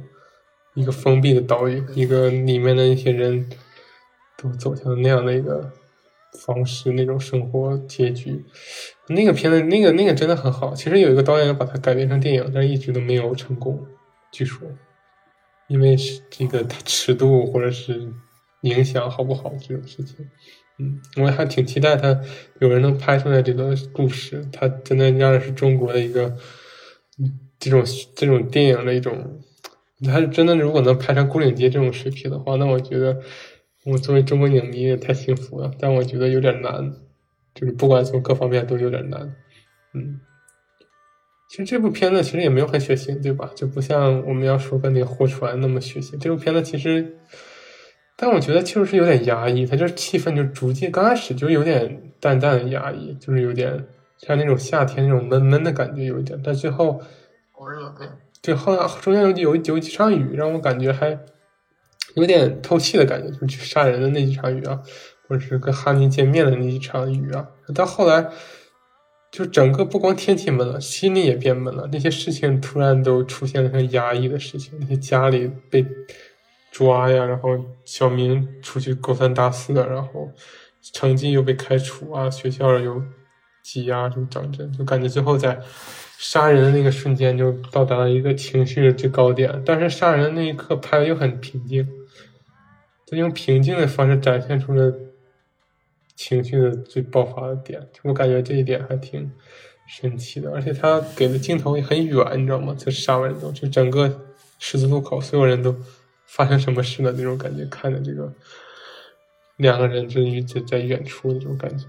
一个封闭的岛屿，一个里面的一些人。都走向那样的一个方式，那种生活结局。那个片子，那个那个真的很好。其实有一个导演把它改编成电影，但一直都没有成功。据说，因为是这个尺度或者是影响好不好这种事情。嗯，我还挺期待他有人能拍出来这个故事。他真的让是中国的一个这种这种电影的一种。他真的，如果能拍成《孤岭街》这种水平的话，那我觉得。我作为中国影迷也太幸福了，但我觉得有点难，就是不管从各方面都有点难。嗯，其实这部片子其实也没有很血腥，对吧？就不像我们要说的那个货船那么血腥。这部片子其实，但我觉得确实是有点压抑，它就是气氛就逐渐刚开始就有点淡淡的压抑，就是有点像那种夏天那种闷闷的感觉有一点，但最后好热对，对，后来中间有有有几场雨让我感觉还。有点透气的感觉，就是去杀人的那几场雨啊，或者是跟哈尼见面的那几场雨啊。到后来，就整个不光天气闷了，心里也变闷了。那些事情突然都出现了很压抑的事情，那些家里被抓呀，然后小明出去勾三搭四的，然后成绩又被开除啊，学校又挤压，什么张震，就感觉最后在。杀人的那个瞬间就到达了一个情绪的最高点，但是杀人的那一刻拍的又很平静，他用平静的方式展现出了情绪的最爆发的点，我感觉这一点还挺神奇的，而且他给的镜头也很远，你知道吗？在杀完之后，就整个十字路口，所有人都发生什么事了那种感觉，看着这个两个人终于在在远处那种感觉。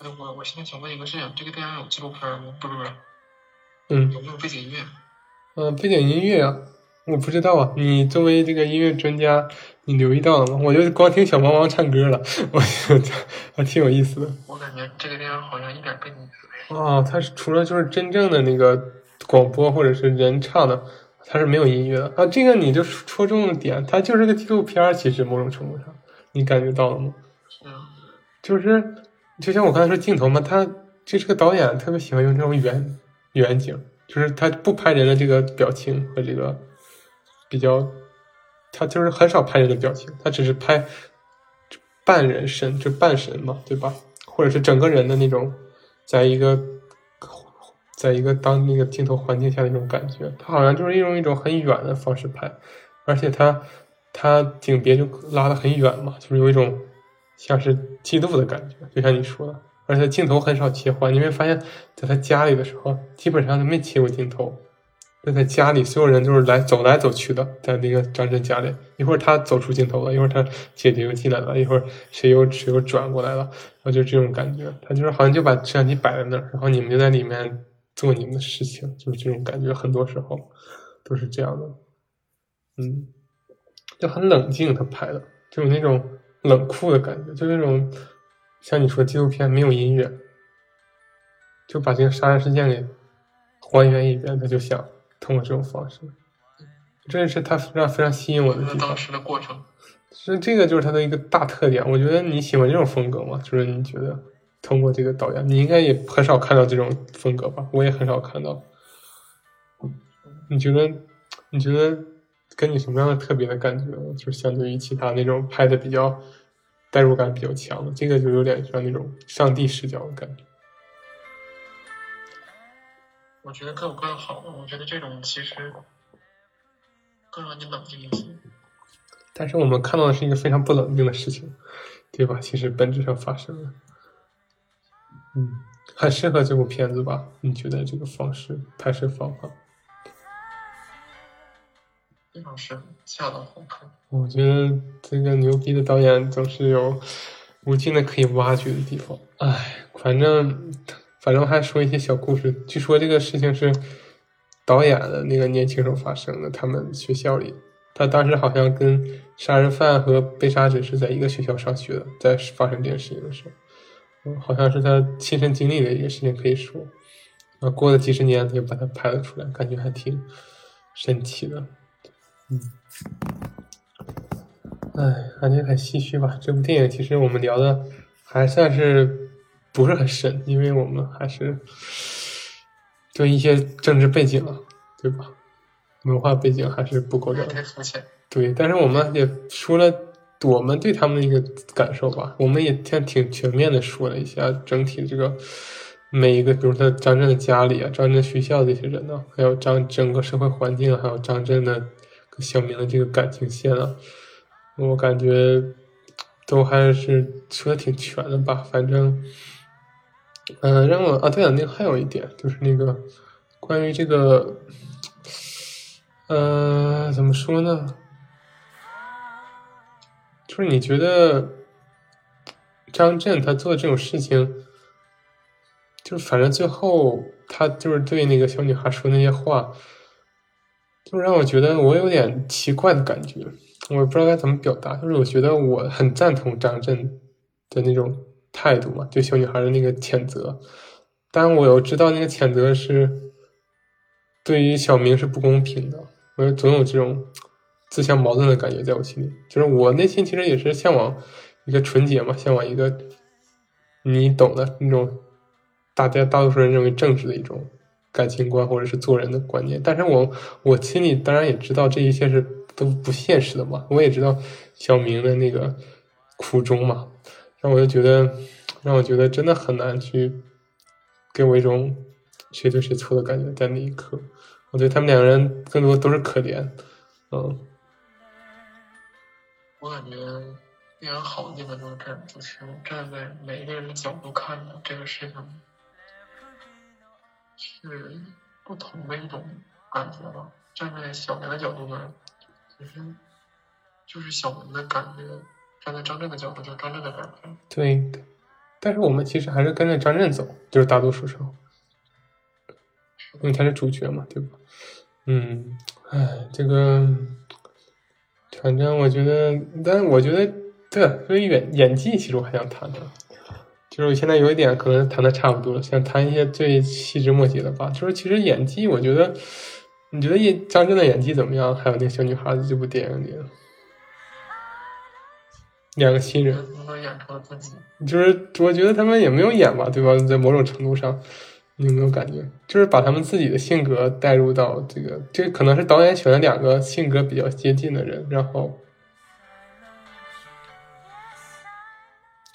哎，我我现在想问一个事情，这个电影有纪录片吗？不是不是，嗯，有没有背景音乐？嗯，背景音乐啊，我不知道啊。你作为这个音乐专家，你留意到了吗？我就光听小猫猫唱歌了，我觉得还挺有意思的。我感觉这个电影好像一点背景音乐没有。哦，它是除了就是真正的那个广播或者是人唱的，它是没有音乐的啊。这个你就戳中了点，它就是个纪录片，其实某种程度上，你感觉到了吗？就是。就像我刚才说镜头嘛，他这是个导演，特别喜欢用这种远远景，就是他不拍人的这个表情和这个比较，他就是很少拍人的表情，他只是拍半人身，就半神嘛，对吧？或者是整个人的那种，在一个，在一个当那个镜头环境下的那种感觉，他好像就是用一种很远的方式拍，而且他他景别就拉得很远嘛，就是有一种。像是嫉妒的感觉，就像你说的，而且镜头很少切换。你会发现，在他家里的时候，基本上他没切过镜头。在家里，所有人就是来走来走去的，在那个张震家里，一会儿他走出镜头了，一会儿他姐姐又进来了，一会儿谁又谁又转过来了，然后就这种感觉。他就是好像就把摄像机摆在那儿，然后你们就在里面做你们的事情，就是这种感觉。很多时候都是这样的，嗯，就很冷静，他拍的就有那种。冷酷的感觉，就那种像你说纪录片没有音乐，就把这个杀人事件给还原一遍。他就想通过这种方式，这也是他非常非常吸引我的地方。当时的过程，其实这个就是他的一个大特点。我觉得你喜欢这种风格吗？就是你觉得通过这个导演，你应该也很少看到这种风格吧？我也很少看到。你觉得？你觉得跟你什么样的特别的感觉？就是相对于其他那种拍的比较代入感比较强的，这个就有点像那种上帝视角的感觉。我觉得各有各的好。我觉得这种其实更让你冷静一些。但是我们看到的是一个非常不冷静的事情，对吧？其实本质上发生了。嗯，很适合这部片子吧？你觉得这个方式拍摄方法？非常适合，恰到好处。我觉得这个牛逼的导演总是有无尽的可以挖掘的地方。哎，反正反正还说一些小故事。据说这个事情是导演的那个年轻时候发生的，他们学校里，他当时好像跟杀人犯和被杀者是在一个学校上学的，在发生这件事情的时候，嗯，好像是他亲身经历的一个事情，可以说，啊，过了几十年，他就把它拍了出来，感觉还挺神奇的。嗯，哎，感觉很唏嘘吧。这部电影其实我们聊的还算是不是很深，因为我们还是对一些政治背景啊，对吧？文化背景还是不够了解。对，但是我们也说了我们对他们的一个感受吧。我们也挺挺全面的说了一下整体这个每一个，比如说张震的家里啊，张震学校这些人呢，还有张整个社会环境，还有张震的跟。小明的这个感情线啊，我感觉都还是说的挺全的吧。反正，嗯，让我啊，对了，那个还有一点就是那个关于这个，呃，怎么说呢？就是你觉得张震他做的这种事情，就是反正最后他就是对那个小女孩说那些话。就让我觉得我有点奇怪的感觉，我不知道该怎么表达。就是我觉得我很赞同张震的那种态度嘛，对小女孩的那个谴责，但我又知道那个谴责是对于小明是不公平的。我总有这种自相矛盾的感觉在我心里。就是我内心其实也是向往一个纯洁嘛，向往一个你懂的那种大家大多数人认为正直的一种。感情观或者是做人的观念，但是我我心里当然也知道这一切是都不现实的嘛。我也知道小明的那个苦衷嘛，让我就觉得让我觉得真的很难去给我一种谁对谁错的感觉。在那一刻，我觉得他们两个人更多都是可怜。嗯，我感觉非常好的地方就是这，就是站在每一个人的角度看的这个事情。是不同的一种感觉吧。站在小明的角度呢，就是就是小明的感觉；站在张震的角度，就是张震的感觉。对，但是我们其实还是跟着张震走，就是大多数时候，因为他是主角嘛，对吧？嗯，哎，这个，反正我觉得，但是我觉得，对，所以演演技，其实我还想谈谈。就是我现在有一点可能谈的差不多了，想谈一些最细枝末节的吧。就是其实演技，我觉得，你觉得演张震的演技怎么样？还有那小女孩子这部电影里，两个新人，就是我觉得他们也没有演吧，对吧？在某种程度上，有没有感觉？就是把他们自己的性格带入到这个，这可能是导演选了两个性格比较接近的人，然后。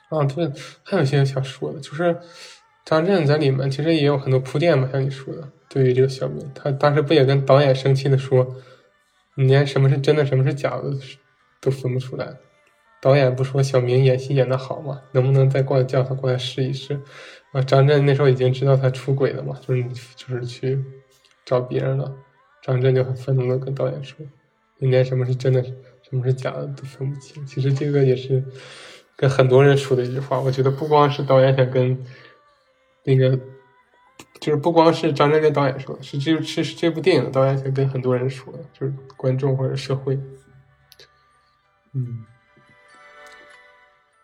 啊，对，还有一些想说的，就是张震在里面其实也有很多铺垫嘛，像你说的，对于这个小明，他当时不也跟导演生气的说，你连什么是真的，什么是假的都分不出来。导演不说小明演戏演的好嘛，能不能再过来叫他过来试一试？啊，张震那时候已经知道他出轨了嘛，就是就是去找别人了。张震就很愤怒的跟导演说，你连什么是真的，什么是假的都分不清。其实这个也是。跟很多人说的一句话，我觉得不光是导演想跟那个，就是不光是张震跟导演说的，是这是这部电影导演想跟很多人说的，就是观众或者社会。嗯，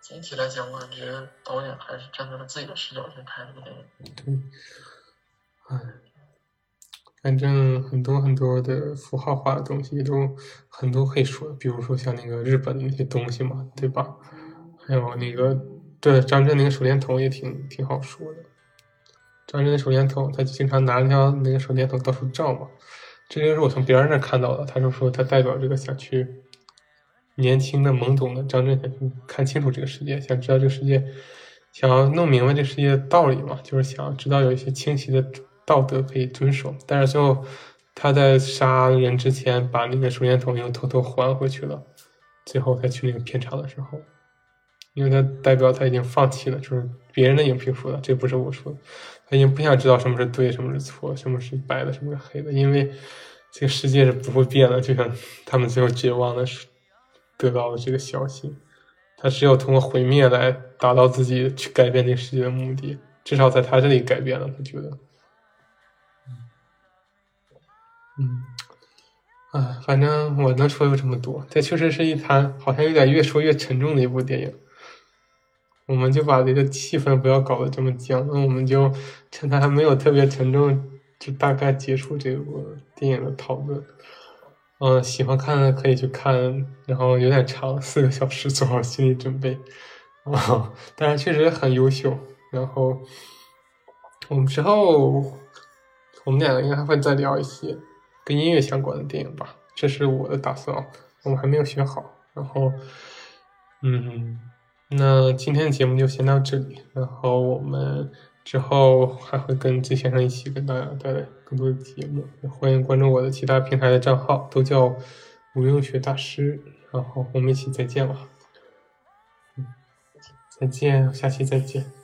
总体来讲，我感觉导演还是站在了自己的视角去拍这个电影。对，哎，反正很多很多的符号化的东西都很多可以说，比如说像那个日本的那些东西嘛，对吧？还有那个对张震那个手电筒也挺挺好说的。张震的手电筒，他就经常拿着那个手电筒到处照嘛。这就是我从别人那看到的，他就说他代表这个小区年轻的懵懂的张震想去看清楚这个世界，想知道这个世界，想要弄明白这世界的道理嘛，就是想知道有一些清晰的。道德可以遵守，但是最后他在杀人之前把那个手电筒又偷偷还回去了，最后他去那个片场的时候，因为他代表他已经放弃了，就是别人的影评说的，这不是我说的，他已经不想知道什么是对，什么是错，什么是白的，什么是黑的，因为这个世界是不会变的，就像他们最后绝望的时得到了这个消息，他只有通过毁灭来达到自己去改变这个世界的目的，至少在他这里改变了，他觉得。嗯，啊，反正我能说有这么多。这确实是一谈好像有点越说越沉重的一部电影。我们就把这个气氛不要搞得这么僵，那我们就趁它还没有特别沉重，就大概结束这部电影的讨论。嗯，喜欢看的可以去看，然后有点长，四个小时，做好心理准备。啊，但是确实很优秀。然后我们之后，我们两个应该还会再聊一些。跟音乐相关的电影吧，这是我的打算，我们还没有选好。然后，嗯，那今天的节目就先到这里，然后我们之后还会跟季先生一起跟大家带来更多的节目。欢迎关注我的其他平台的账号，都叫无用学大师。然后我们一起再见吧，嗯，再见，下期再见。